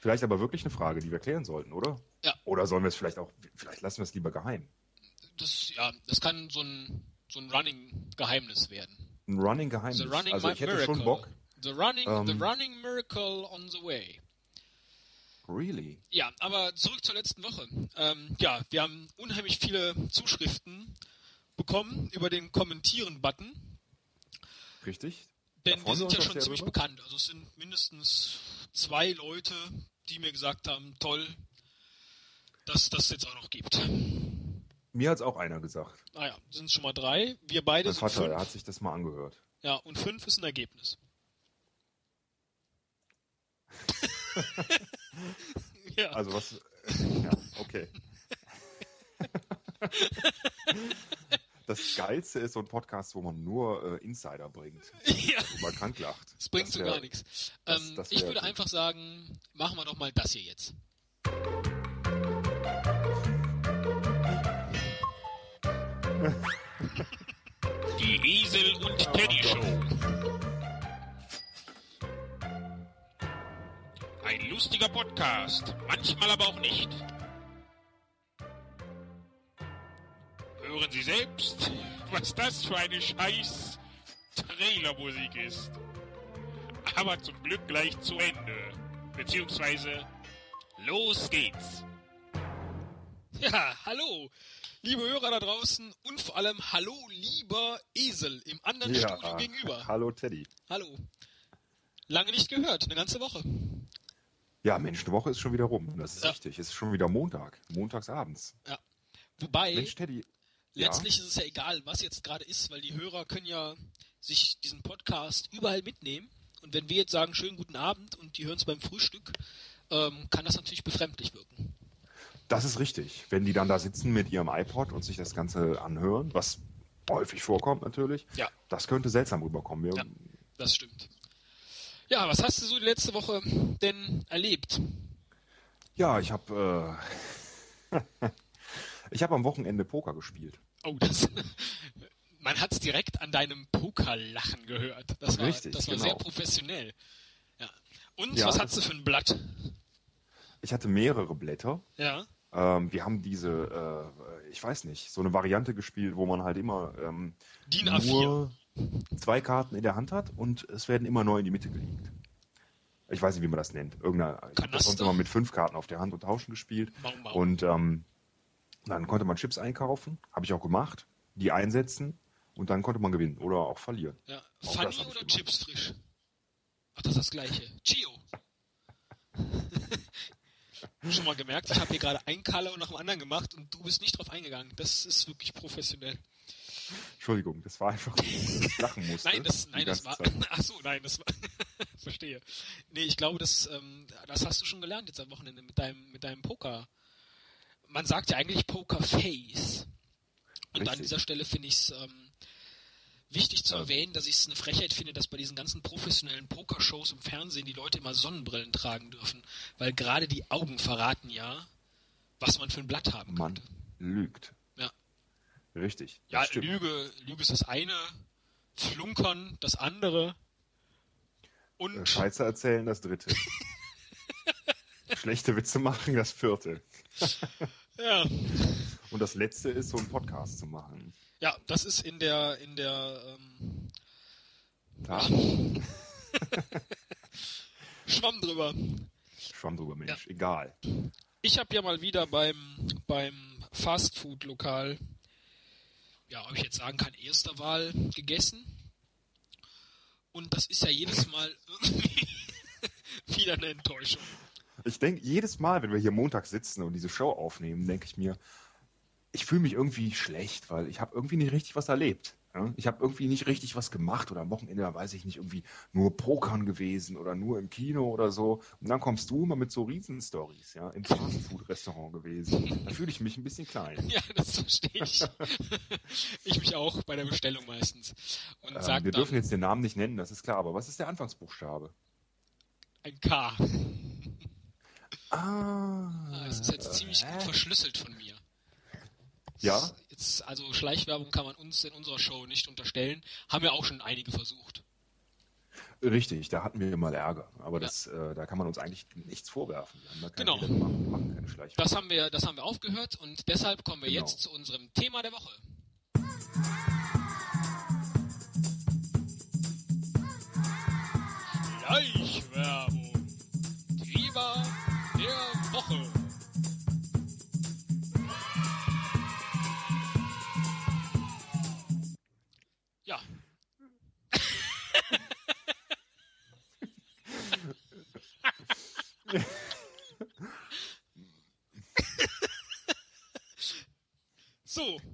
Vielleicht aber wirklich eine Frage, die wir klären sollten, oder? Ja. Oder sollen wir es vielleicht auch, vielleicht lassen wir es lieber geheim. Das, ja, das kann so ein, so ein Running-Geheimnis werden. Ein Running-Geheimnis? Also ich hätte miracle. schon Bock. The running, um, the ähm. running miracle on the way. Really? Ja, aber zurück zur letzten Woche. Ähm, ja, wir haben unheimlich viele Zuschriften bekommen über den Kommentieren-Button. Richtig. Denn wir sind ja schon ziemlich darüber? bekannt. Also es sind mindestens zwei Leute, die mir gesagt haben, toll, dass das jetzt auch noch gibt. Mir hat es auch einer gesagt. Ah ja, sind schon mal drei. Wir beide mein sind Vater, fünf. er hat sich das mal angehört. Ja, und fünf ist ein Ergebnis. [laughs] [laughs] ja. Also was... Ja, okay. [laughs] das Geilste ist so ein Podcast, wo man nur äh, Insider bringt. Ja. Wo man krank lacht. Das bringt das wär, so gar nichts. Ähm, das, ich würde gut. einfach sagen, machen wir doch mal das hier jetzt. Die Esel und Teddy Show. Ein lustiger Podcast, manchmal aber auch nicht. Hören Sie selbst, was das für eine scheiß Trailermusik ist. Aber zum Glück gleich zu Ende. Beziehungsweise, los geht's. Ja, hallo, liebe Hörer da draußen und vor allem hallo, lieber Esel im anderen ja, Studio gegenüber. Hallo, Teddy. Hallo. Lange nicht gehört, eine ganze Woche. Ja, Mensch, eine Woche ist schon wieder rum. Das ist ja. richtig. Es ist schon wieder Montag. Montagsabends. Ja. Wobei, Mensch, Teddy, Letztlich ja. ist es ja egal, was jetzt gerade ist, weil die Hörer können ja sich diesen Podcast überall mitnehmen. Und wenn wir jetzt sagen, schönen guten Abend und die hören es beim Frühstück, ähm, kann das natürlich befremdlich wirken. Das ist richtig. Wenn die dann da sitzen mit ihrem iPod und sich das Ganze anhören, was häufig vorkommt natürlich, ja. das könnte seltsam rüberkommen. Wir ja, das stimmt. Ja, was hast du so die letzte Woche denn erlebt? Ja, ich habe äh, [laughs] Ich habe am Wochenende Poker gespielt. Oh, das [laughs] man hat es direkt an deinem Pokerlachen gehört. Das war, Richtig, das war genau. sehr professionell. Ja. Und ja, was hast du für ein Blatt? Ich hatte mehrere Blätter. Ja. Ähm, wir haben diese, äh, ich weiß nicht, so eine Variante gespielt, wo man halt immer ähm, DIN A4. Zwei Karten in der Hand hat und es werden immer neu in die Mitte gelegt. Ich weiß nicht, wie man das nennt. Ich habe das sonst immer mit fünf Karten auf der Hand und tauschen gespielt. Baum, Baum. Und ähm, dann konnte man Chips einkaufen, habe ich auch gemacht, die einsetzen und dann konnte man gewinnen oder auch verlieren. Ja. Auch Funny oder Chips frisch? Ach, das ist das gleiche. Chio. [laughs] Schon mal gemerkt, ich habe hier gerade ein Color nach dem anderen gemacht und du bist nicht drauf eingegangen. Das ist wirklich professionell. Entschuldigung, das war einfach, ich lachen musste. nein, das, nein, das war, [laughs] ach so, nein, das war, [laughs] verstehe. Nee, ich glaube, das, ähm, das hast du schon gelernt jetzt am Wochenende mit deinem, mit deinem Poker. Man sagt ja eigentlich Poker Face. Und Richtig. an dieser Stelle finde ich es ähm, wichtig zu erwähnen, dass ich es eine Frechheit finde, dass bei diesen ganzen professionellen Pokershows im Fernsehen die Leute immer Sonnenbrillen tragen dürfen. Weil gerade die Augen verraten ja, was man für ein Blatt haben man könnte. lügt. Richtig. Ja, Lüge, Lüge ist das eine, Flunkern das andere. Und Scheiße erzählen das dritte. [laughs] Schlechte Witze machen das vierte. [laughs] ja. Und das letzte ist, so einen Podcast zu machen. Ja, das ist in der, in der, ähm, ja. [laughs] Schwamm drüber. Schwamm drüber, Mensch, ja. egal. Ich habe ja mal wieder beim, beim Fastfood-Lokal, ja, ob ich jetzt sagen kann, erster Wahl gegessen. Und das ist ja jedes Mal [laughs] wieder eine Enttäuschung. Ich denke, jedes Mal, wenn wir hier Montag sitzen und diese Show aufnehmen, denke ich mir, ich fühle mich irgendwie schlecht, weil ich habe irgendwie nicht richtig was erlebt. Ja? Ich habe irgendwie nicht richtig was gemacht oder am Wochenende, weiß ich nicht, irgendwie nur Pokern gewesen oder nur im Kino oder so. Und dann kommst du immer mit so Riesenstories, ja, im Fastfood-Restaurant gewesen. Da fühle ich mich ein bisschen klein. [laughs] Ja, das verstehe ich. [laughs] ich mich auch bei der Bestellung meistens. Und ähm, sag wir dann, dürfen jetzt den Namen nicht nennen, das ist klar, aber was ist der Anfangsbuchstabe? Ein K. Ah. Das ist jetzt ziemlich gut verschlüsselt von mir. Ja. Jetzt, also Schleichwerbung kann man uns in unserer Show nicht unterstellen. Haben ja auch schon einige versucht. Richtig, da hatten wir mal Ärger. Aber ja. das, äh, da kann man uns eigentlich nichts vorwerfen. Genau. Machen, das, haben wir, das haben wir aufgehört und deshalb kommen wir genau. jetzt zu unserem Thema der Woche.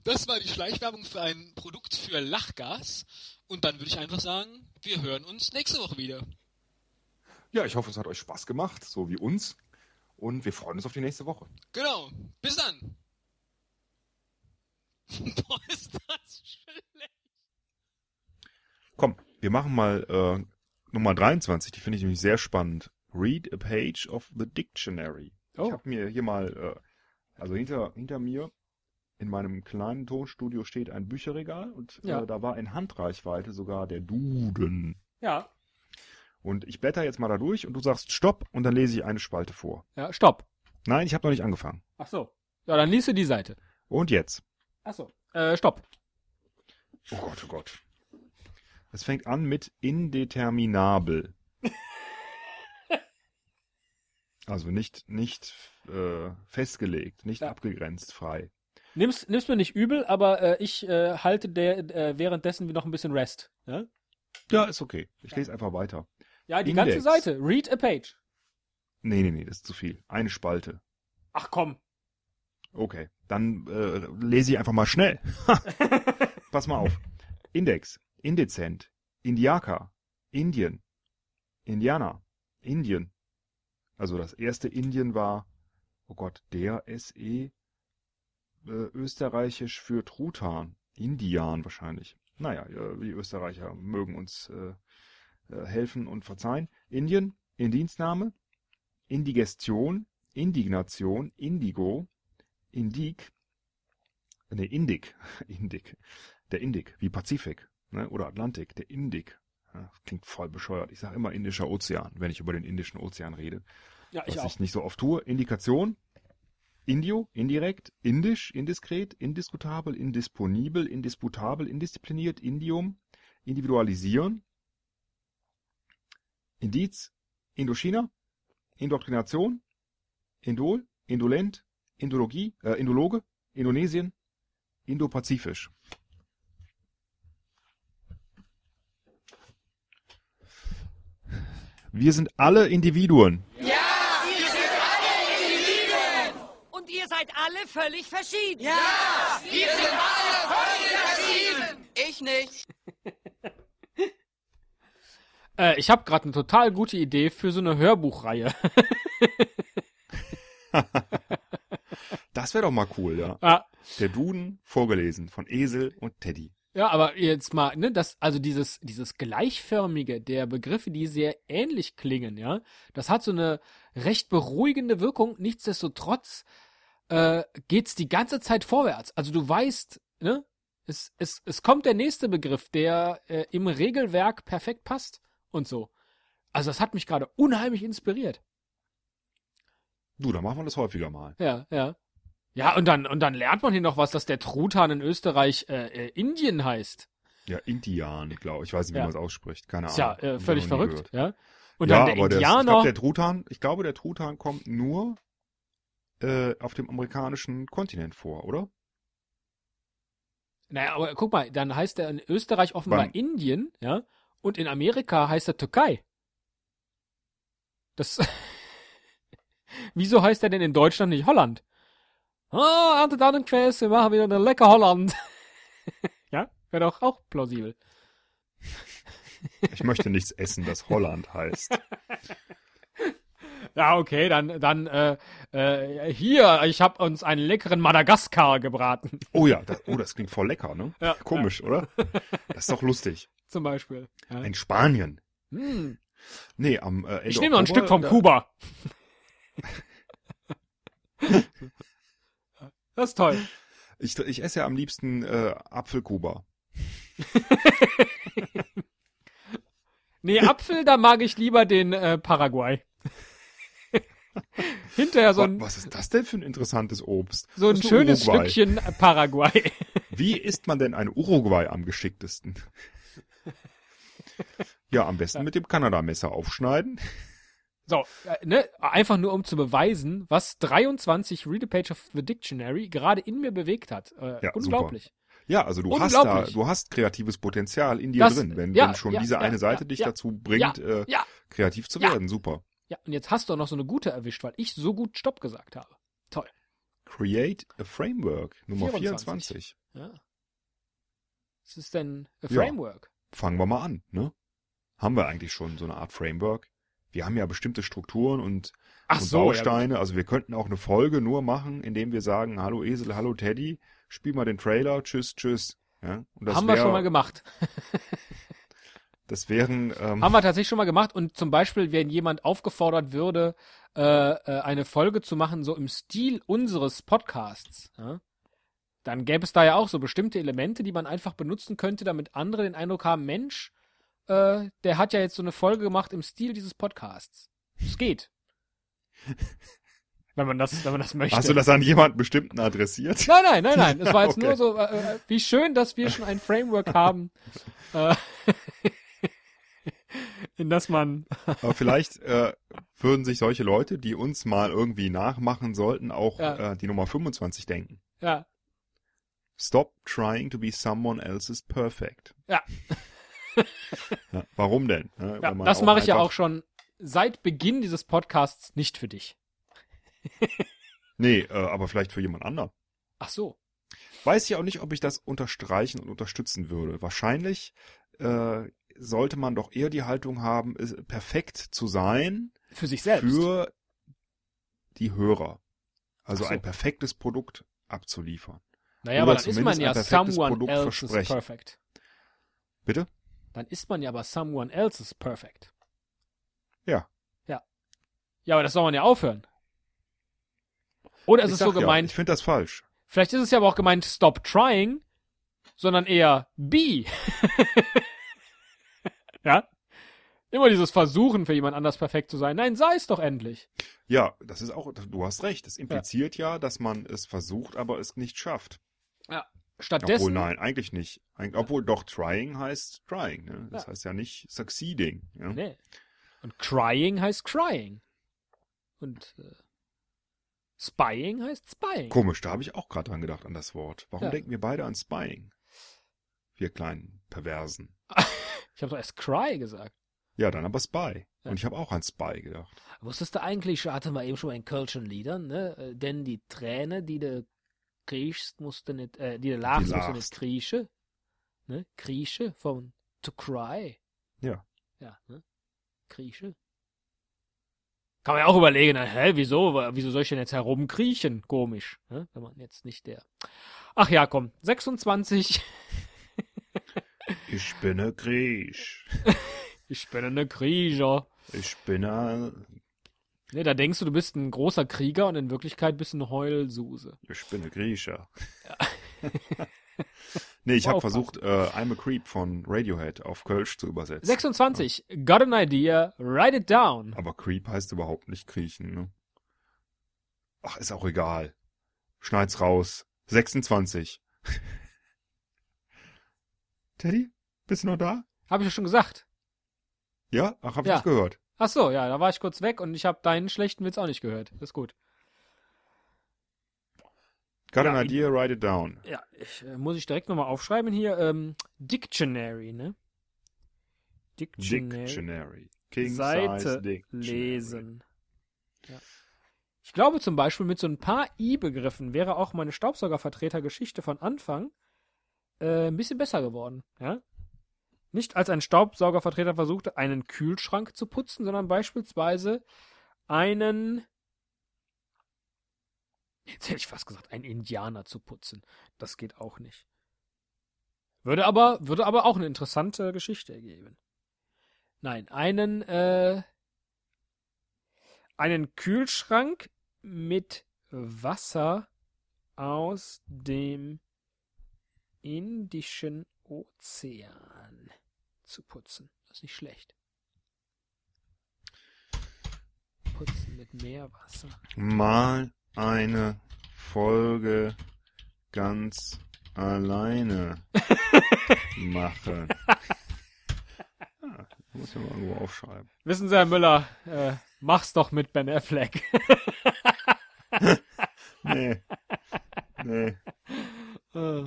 Das war die Schleichwerbung für ein Produkt für Lachgas. Und dann würde ich einfach sagen, wir hören uns nächste Woche wieder. Ja, ich hoffe, es hat euch Spaß gemacht, so wie uns. Und wir freuen uns auf die nächste Woche. Genau. Bis dann. [laughs] Boah, ist das schlecht. Komm, wir machen mal äh, Nummer 23. Die finde ich nämlich sehr spannend. Read a page of the dictionary. Oh. Ich habe mir hier mal, äh, also hinter, hinter mir in meinem kleinen Tonstudio steht ein Bücherregal und äh, ja. äh, da war in Handreichweite sogar der Duden. Ja. Und ich blätter jetzt mal da durch und du sagst Stopp und dann lese ich eine Spalte vor. Ja, Stopp. Nein, ich habe noch nicht angefangen. Ach so. Ja, dann liest du die Seite. Und jetzt? Ach so. Äh, Stopp. Oh Gott, oh Gott. Es fängt an mit indeterminabel. [laughs] also nicht, nicht äh, festgelegt, nicht ja. abgegrenzt, frei. Nimm's, nimm's mir nicht übel, aber äh, ich äh, halte der, äh, währenddessen noch ein bisschen Rest. Ja, ja ist okay. Ich lese einfach weiter. Ja, die Index. ganze Seite. Read a page. Nee, nee, nee, das ist zu viel. Eine Spalte. Ach komm. Okay, dann äh, lese ich einfach mal schnell. [laughs] [laughs] Pass mal auf. Index, Indezent, Indiaka, Indien, Indianer, Indien. Also das erste Indien war, oh Gott, der SE äh, österreichisch für Truthahn. Indian wahrscheinlich. Naja, die Österreicher mögen uns äh, äh, helfen und verzeihen. Indien, Indienstname, Indigestion, Indignation, Indigo, Indig, nee, Indik, [laughs] Indik, der Indik, wie Pazifik, ne? oder Atlantik, der Indik. Ja, klingt voll bescheuert. Ich sage immer Indischer Ozean, wenn ich über den Indischen Ozean rede. Ja, ich was auch. ich nicht so oft tue. Indikation, Indio, indirekt, indisch, indiskret, indiskutabel, indisponibel, indisputabel, indiszipliniert, Indium, individualisieren, Indiz, Indochina, Indoktrination, Indol, Indolent, Indologie, äh, Indologe, Indonesien, Indopazifisch. Wir sind alle Individuen. Und ihr seid alle völlig verschieden. Ich nicht. [laughs] Äh, ich habe gerade eine total gute Idee für so eine Hörbuchreihe. [laughs] Das wäre doch mal cool, ja. ja, Der Duden vorgelesen von Esel und Teddy. ja, aber jetzt mal, ne, das, also dieses, dieses Gleichförmige der Begriffe, die sehr ähnlich klingen, ja, das hat so eine recht beruhigende Wirkung. Nichtsdestotrotz äh, geht's die ganze Zeit vorwärts. Also du weißt, ne, es, es, es kommt der nächste Begriff, der äh, im Regelwerk perfekt passt und so. Also das hat mich gerade unheimlich inspiriert. Du, dann machen wir das häufiger mal. Ja, ja. Ja, und dann, und dann lernt man hier noch was, dass der Truthahn in Österreich äh, äh, Indien heißt. Ja, Indian, glaube ich. weiß nicht, wie Ja. man es ausspricht. Keine Ist ja Ahnung. äh, ich völlig verrückt, ja. Und ja, dann der aber das, ich Indianer. glaube, der Truthahn, ich glaube, der Truthahn kommt nur äh, auf dem amerikanischen Kontinent vor, oder? naja, aber guck mal, dann heißt er in Österreich offenbar Beim- Indien, ja. Und in Amerika heißt er Türkei. Das. [laughs] Wieso heißt er denn in Deutschland nicht Holland? Ah, Ernte dann Quäs, wir machen wieder eine lecker Holland. [laughs] ja, wäre doch auch plausibel. Ich möchte nichts essen, das Holland heißt. [laughs] Ja, okay, dann, dann, äh, äh, hier, ich habe uns einen leckeren Madagaskar gebraten, Oh ja, das, oh, das klingt voll lecker, ne? Ja, Komisch, oder? [laughs] Das ist doch lustig. zum Beispiel. Ja. Ein Spanien. Hm. Nee, am äh, Ende Ich nehme noch ein Stück vom da- Kuba. [laughs] das ist toll. Ich, ich esse ja am liebsten äh, Apfelkuba. [laughs] Nee, Apfel, da mag ich lieber den äh, Paraguay. [laughs] Hinterher so ein, Was ist das denn für ein interessantes Obst? so ein schönes Uruguay. Stückchen Paraguay. [laughs] Wie isst man denn ein Uruguay am geschicktesten? Ja, am besten mit dem Kanadamesser aufschneiden. So, äh, ne, einfach nur um zu beweisen, was 23 Read a Page of the Dictionary gerade in mir bewegt hat. Äh, Ja, unglaublich. Ja, also du hast da, du hast kreatives Potenzial in dir Das- drin, wenn, ja, wenn schon ja, diese eine Seite dich dazu bringt, äh, kreativ zu werden. Super. Ja, und jetzt hast du auch noch so eine gute erwischt, weil ich so gut Stopp gesagt habe. Toll. Create a Framework, Nummer 24. 24. Ja. Was ist denn a Ja. Framework? Fangen wir mal an, ne? Haben wir eigentlich schon so eine Art Framework? Wir haben ja bestimmte Strukturen und, Ach und so, ja, Bausteine. also wir könnten auch eine Folge nur machen, indem wir sagen, hallo Esel, hallo Teddy, spiel mal den Trailer, tschüss, tschüss. Ja? Haben wir schon mal gemacht. [laughs] Das wären, ähm, Haben wir tatsächlich schon mal gemacht und zum Beispiel, wenn jemand aufgefordert würde, äh, äh, eine Folge zu machen, so im Stil unseres Podcasts, ja, dann gäbe es da ja auch so bestimmte Elemente, die man einfach benutzen könnte, damit andere den Eindruck haben, Mensch, äh, der hat ja jetzt so eine Folge gemacht im Stil dieses Podcasts. Es geht. [laughs] wenn man das, wenn man das möchte. hast du das an jemanden bestimmten adressiert? Nein, nein, nein, nein. Es war jetzt [laughs] Okay. nur so, äh, äh, wie schön, dass wir schon ein Framework haben, [laughs] äh, in das man Aber vielleicht äh, würden sich solche Leute, die uns mal irgendwie nachmachen sollten, auch Ja. äh, die Nummer 25 denken. ja, Stop trying to be someone else's perfect. Ja. [laughs] ja warum denn? Ja, Ja, das mache ich ja auch schon seit Beginn dieses Podcasts nicht für dich. [laughs] Nee, äh, aber vielleicht für jemand anderen. Ach so. Weiß ich auch nicht, ob ich das unterstreichen und unterstützen würde. Wahrscheinlich äh, sollte man doch eher die Haltung haben, perfekt zu sein Für sich selbst. für die Hörer. Also so. ein perfektes Produkt abzuliefern. naja, oder aber dann ist man ja someone Produkt else's versprechen. perfect. Bitte? Dann ist man ja aber someone else's perfect. Ja. Ja. Ja, aber das soll man ja aufhören. Oder ist Ich es so ja, gemeint, ich finde das falsch. Vielleicht ist es ja aber auch gemeint Stop Trying, sondern eher Be. [laughs] ja? Immer dieses Versuchen, für jemand anders perfekt zu sein. Nein, sei es doch endlich. Ja, das ist auch, du hast recht. Das impliziert ja, ja dass man es versucht, aber es nicht schafft. Ja. Stattdessen. Obwohl, nein, eigentlich nicht. Eig obwohl doch trying heißt trying. Ne? Das Ja. heißt ja nicht succeeding. Ja? Nee. Und crying heißt crying. Und äh, spying heißt spying. Komisch, da habe ich auch gerade dran gedacht an das Wort. Warum Ja. denken wir beide an spying? Wir kleinen Perversen. [laughs] Ich habe doch erst cry gesagt. Ja, dann aber Spy. Ja. Und ich habe auch an Spy gedacht. Wusstest du eigentlich, hatten wir eben schon in Kölschen Liedern, ne? Äh, Denn die Träne, die du kriechst, musst du nicht, äh, die du lachst, musst du nicht kriechen. Ne? Krieche von to cry. Ja. Ja, ne? Krieche. Kann man ja auch überlegen, na, hä, wieso, wieso soll ich denn jetzt herumkriechen? Komisch, ne? Wenn man jetzt nicht der. Ach ja, komm, 26. Ich bin ein Griech. [laughs] Ich bin eine Krieger. Ich bin ein, Ne, da denkst du, du bist ein großer Krieger und in Wirklichkeit bist du eine Heulsuse. ich bin ein Griecher. [laughs] nee, ich habe versucht, äh, I'm a Creep von Radiohead auf Kölsch zu übersetzen. 26. Got an idea, write it down. Aber Creep heißt überhaupt nicht kriechen, ne? Ach, ist auch egal. Schneid's raus. 26. [laughs] Teddy, bist du noch da? Habe ich ja schon gesagt. Ja? Ach, hab ich Ja. nicht gehört. Ach so, ja, da war ich kurz weg und ich habe deinen schlechten Witz auch nicht gehört. Ist gut. Got Ja, an idea, write it down. Ja, ich, äh, muss ich direkt nochmal aufschreiben hier. Ähm, Dictionary, ne? Dictionary. Dictionary. King Seite Dictionary. lesen. Ja. Ich glaube zum Beispiel, mit so ein paar I-Begriffen wäre auch meine Staubsaugervertreter-Geschichte von Anfang äh, ein bisschen besser geworden. Ja? Nicht als ein Staubsaugervertreter versuchte, einen Kühlschrank zu putzen, sondern beispielsweise einen. Jetzt hätte ich fast gesagt, einen Indianer zu putzen. Das geht auch nicht. Würde aber, würde aber auch eine interessante Geschichte ergeben. Nein, einen, äh, einen Kühlschrank mit Wasser aus dem Indischen Ozean zu putzen. Das ist nicht schlecht. Putzen mit Meerwasser. Mal eine Folge ganz alleine [laughs] machen. Ah, muss ich mal irgendwo aufschreiben. Wissen Sie, Herr Müller, äh, mach's doch mit Ben Affleck. [laughs] Nee. Nee. Äh,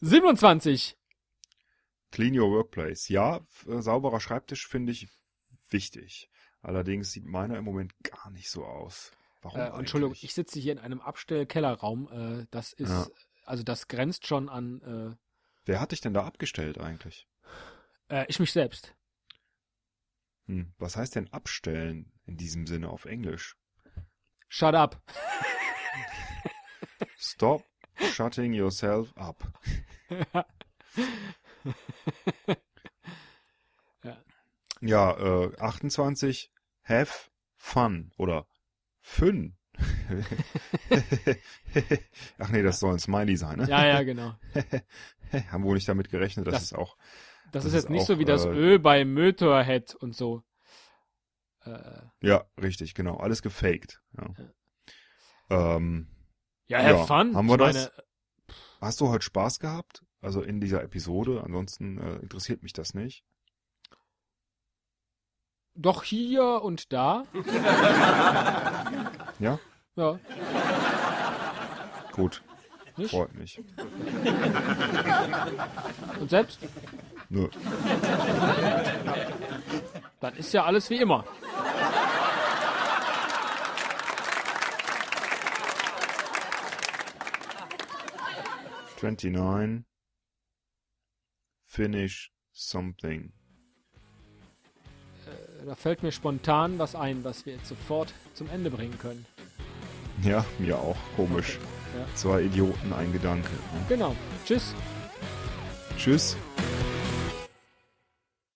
27. Clean your workplace. Ja, äh, sauberer Schreibtisch finde ich wichtig. Allerdings sieht meiner im Moment gar nicht so aus. Warum? Äh, Entschuldigung, ich sitze hier in einem Abstellkellerraum. Äh, das ist, Ja. also das grenzt schon an Wer hat dich denn da abgestellt eigentlich? äh, äh, ich mich selbst. Hm, was heißt denn abstellen in diesem Sinne auf Englisch? Shut up. Stop shutting yourself up. [laughs] [laughs] Ja. Ja, äh, 28, have fun oder fun. [laughs] Ach nee, das soll ein Smiley sein, ne? Ja, ja, genau. [laughs] Haben wohl nicht damit gerechnet, dass Das- es auch. Das, Das ist jetzt nicht auch, so wie das äh, Ö bei Motorhead und so. Äh, Ja, richtig, genau. Alles gefaked. Ja. Ähm, ja, have Ja, fun. haben wir ich das? meine, hast du heute Spaß gehabt? Also in dieser Episode? Ansonsten äh, interessiert mich das nicht. doch hier und da. Ja? Ja. Gut. Nicht? Freut mich. Und selbst? Nö. Dann ist ja alles wie immer. Twenty-nine. Finish something. Da fällt mir spontan was ein, was wir jetzt sofort zum Ende bringen können. Ja, mir auch. Komisch. Ja. Zwei Idioten, ein Gedanke. ne? Genau. Tschüss. Tschüss.